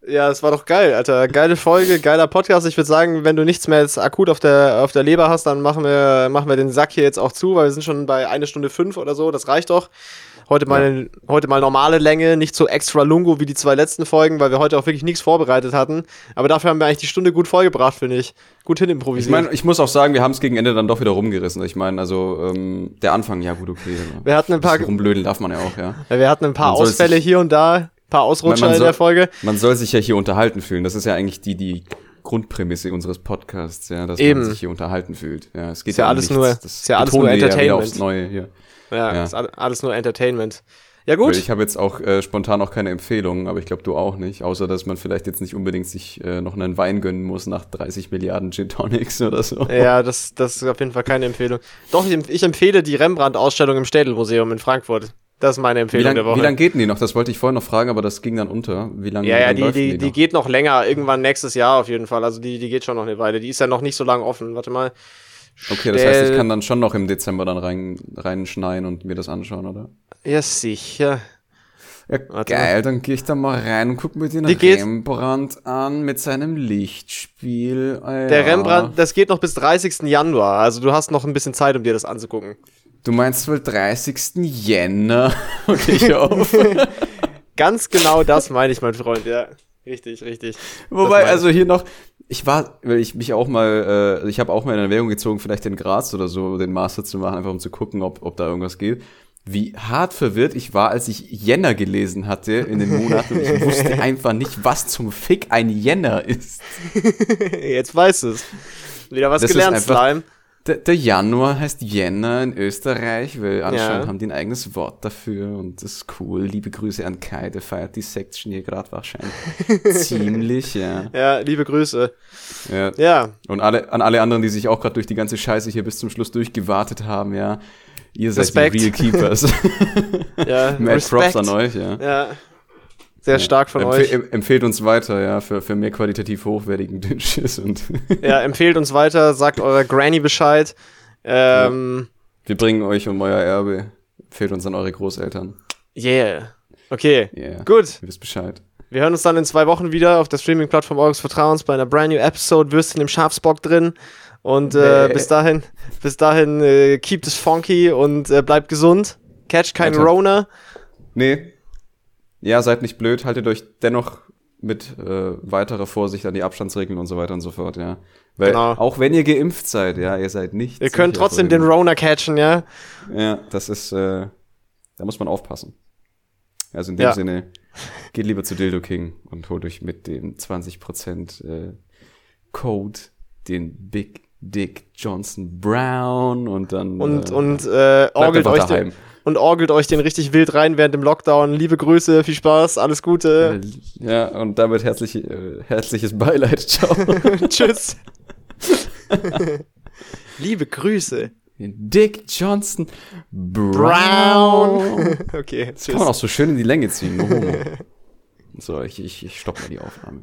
[SPEAKER 1] Ja, es war doch geil, Alter. Geile Folge, geiler Podcast. Ich würde sagen, wenn du nichts mehr jetzt akut auf der, auf der Leber hast, dann machen wir, machen wir den Sack hier jetzt auch zu, weil wir sind schon bei eine Stunde fünf oder so. Das reicht doch. Heute mal, heute mal normale Länge, nicht so extra lungo wie die zwei letzten Folgen, weil wir heute auch wirklich nichts vorbereitet hatten. Aber dafür haben wir eigentlich die Stunde gut vollgebracht, finde ich. Gut hin
[SPEAKER 2] Ich
[SPEAKER 1] improvisiert.
[SPEAKER 2] meine, ich muss auch sagen, wir haben es gegen Ende dann doch wieder rumgerissen. Ich meine, also ähm, der Anfang, ja gut, okay.
[SPEAKER 1] wir hatten ein paar,
[SPEAKER 2] rumblödeln darf man ja auch, ja.
[SPEAKER 1] ja, wir hatten ein paar Ausfälle hier und da, paar Ausrutscher
[SPEAKER 2] Man- man
[SPEAKER 1] in der
[SPEAKER 2] soll-
[SPEAKER 1] Folge.
[SPEAKER 2] Man soll sich ja hier unterhalten fühlen. Das ist ja eigentlich die, die Grundprämisse unseres Podcasts, ja, dass
[SPEAKER 1] Eben.
[SPEAKER 2] man sich hier unterhalten fühlt. Ja, es geht
[SPEAKER 1] Ist ja
[SPEAKER 2] um
[SPEAKER 1] alles
[SPEAKER 2] nichts.
[SPEAKER 1] nur-
[SPEAKER 2] das
[SPEAKER 1] ist ja alles nur
[SPEAKER 2] Ja
[SPEAKER 1] Entertainment.
[SPEAKER 2] aufs Neue hier.
[SPEAKER 1] Ja,
[SPEAKER 2] Ja.
[SPEAKER 1] ist all- alles nur Entertainment. Ja,
[SPEAKER 2] Weil
[SPEAKER 1] gut.
[SPEAKER 2] ich habe jetzt auch äh, spontan auch keine Empfehlungen, aber ich glaube du auch nicht. Außer dass man vielleicht jetzt nicht unbedingt sich äh, noch einen Wein gönnen muss nach 30 Milliarden Gin Tonics oder so.
[SPEAKER 1] Ja, das, das ist auf jeden Fall keine Empfehlung. Doch, ich empfehle die Rembrandt-Ausstellung im Städelmuseum in Frankfurt. Das ist meine
[SPEAKER 2] Wie
[SPEAKER 1] Empfehlung der
[SPEAKER 2] lange
[SPEAKER 1] Woche.
[SPEAKER 2] lang geht denn die noch? Das wollte ich vorhin noch fragen, aber das ging dann unter. Wie lange
[SPEAKER 1] ja,
[SPEAKER 2] wie
[SPEAKER 1] ja,
[SPEAKER 2] lang
[SPEAKER 1] die, die, die
[SPEAKER 2] noch?
[SPEAKER 1] geht noch länger, irgendwann nächstes Jahr auf jeden Fall. Also die, die geht schon noch eine Weile. Die ist ja noch nicht so lange offen. Warte mal.
[SPEAKER 2] Okay, das heißt, ich kann dann schon noch im Dezember dann rein reinschneien und mir das anschauen, oder?
[SPEAKER 1] Ja, sicher.
[SPEAKER 2] Ja,
[SPEAKER 1] Warte
[SPEAKER 2] geil, dann gehe ich da mal rein und guck mir den
[SPEAKER 1] Die
[SPEAKER 2] Rembrandt an mit seinem Lichtspiel. Ah,
[SPEAKER 1] Der
[SPEAKER 2] ja.
[SPEAKER 1] Rembrandt, das geht noch bis 30. Januar. Also du hast noch ein bisschen Zeit, um dir das anzugucken.
[SPEAKER 2] Du meinst wohl 30. Jänner? [laughs] Okay, ich auf. [laughs]
[SPEAKER 1] Ganz genau das meine ich, mein Freund. Ja, richtig, richtig.
[SPEAKER 2] Wobei, also hier noch, ich war, weil ich mich auch mal, äh, ich habe auch mal in Erwägung gezogen, vielleicht in Graz oder so den Master zu machen, einfach um zu gucken, ob, ob da irgendwas geht. Wie hart verwirrt ich war, als ich Jänner gelesen hatte in den Monaten. und Ich wusste [laughs] einfach nicht, was zum Fick ein Jänner ist.
[SPEAKER 1] Jetzt weißt du es. Wieder was
[SPEAKER 2] Das ist
[SPEAKER 1] gelernt,
[SPEAKER 2] einfach-
[SPEAKER 1] Slime.
[SPEAKER 2] Der, Januar heißt Jänner in Österreich, weil anscheinend
[SPEAKER 1] Ja.
[SPEAKER 2] haben die ein eigenes Wort dafür und das ist cool. Liebe Grüße an Kai, der feiert die Section hier gerade wahrscheinlich. [laughs] Ziemlich, ja.
[SPEAKER 1] Ja, liebe Grüße.
[SPEAKER 2] ja.
[SPEAKER 1] Ja,
[SPEAKER 2] Und alle, an alle anderen, die sich auch gerade durch die ganze Scheiße hier bis zum Schluss durchgewartet haben, ja. Ihr seid
[SPEAKER 1] Respekt.
[SPEAKER 2] die Real Keepers. [laughs]
[SPEAKER 1] ja. [laughs]
[SPEAKER 2] Mad Props an euch, ja.
[SPEAKER 1] Ja. Sehr stark von
[SPEAKER 2] Empfe
[SPEAKER 1] euch.
[SPEAKER 2] em- Empfehlt uns weiter, ja, für, für mehr qualitativ hochwertigen [laughs] Dünnschiss und [laughs]
[SPEAKER 1] Ja, empfehlt uns weiter, sagt eurer Granny Bescheid. Ähm,
[SPEAKER 2] wir bringen euch um euer Erbe. Empfehlt uns an eure Großeltern.
[SPEAKER 1] yeah. Okay.
[SPEAKER 2] Yeah.
[SPEAKER 1] Gut.
[SPEAKER 2] Ihr wisst Bescheid.
[SPEAKER 1] Wir hören uns dann in zwei Wochen wieder auf der Streaming-Plattform eures Vertrauens bei einer brand new Episode Würstchen im Schafsbock drin. Und äh,
[SPEAKER 2] Nee.
[SPEAKER 1] bis dahin, bis dahin, äh, keep es funky und äh, bleibt gesund. Catch
[SPEAKER 2] Alter.
[SPEAKER 1] Rona.
[SPEAKER 2] Nee. Ja, seid nicht blöd, haltet euch dennoch mit äh, weiterer Vorsicht an die Abstandsregeln und so weiter und so fort, ja. Weil
[SPEAKER 1] Genau.
[SPEAKER 2] auch wenn ihr geimpft seid, ja, ihr seid nicht.
[SPEAKER 1] Ihr könnt trotzdem den Rona catchen, ja.
[SPEAKER 2] Ja, das ist, äh, da muss man aufpassen. Also in dem
[SPEAKER 1] Ja.
[SPEAKER 2] Sinne, geht lieber zu Dildo King und holt euch mit dem 20% äh, Code den Big Dick Johnson Brown und dann
[SPEAKER 1] Und,
[SPEAKER 2] äh,
[SPEAKER 1] und äh, orgelt euch
[SPEAKER 2] daheim.
[SPEAKER 1] den, und orgelt euch den richtig wild rein während dem Lockdown. Liebe Grüße, viel Spaß, alles Gute.
[SPEAKER 2] ja, und damit herzlich, äh, herzliches Beileid. Ciao. [laughs]
[SPEAKER 1] Tschüss. [laughs] Liebe Grüße.
[SPEAKER 2] Den Dick Johnson Brown.
[SPEAKER 1] Brown. [laughs] okay,
[SPEAKER 2] Das kann man auch so schön in die Länge ziehen. homo. so, ich, ich, ich stopp mal die Aufnahme.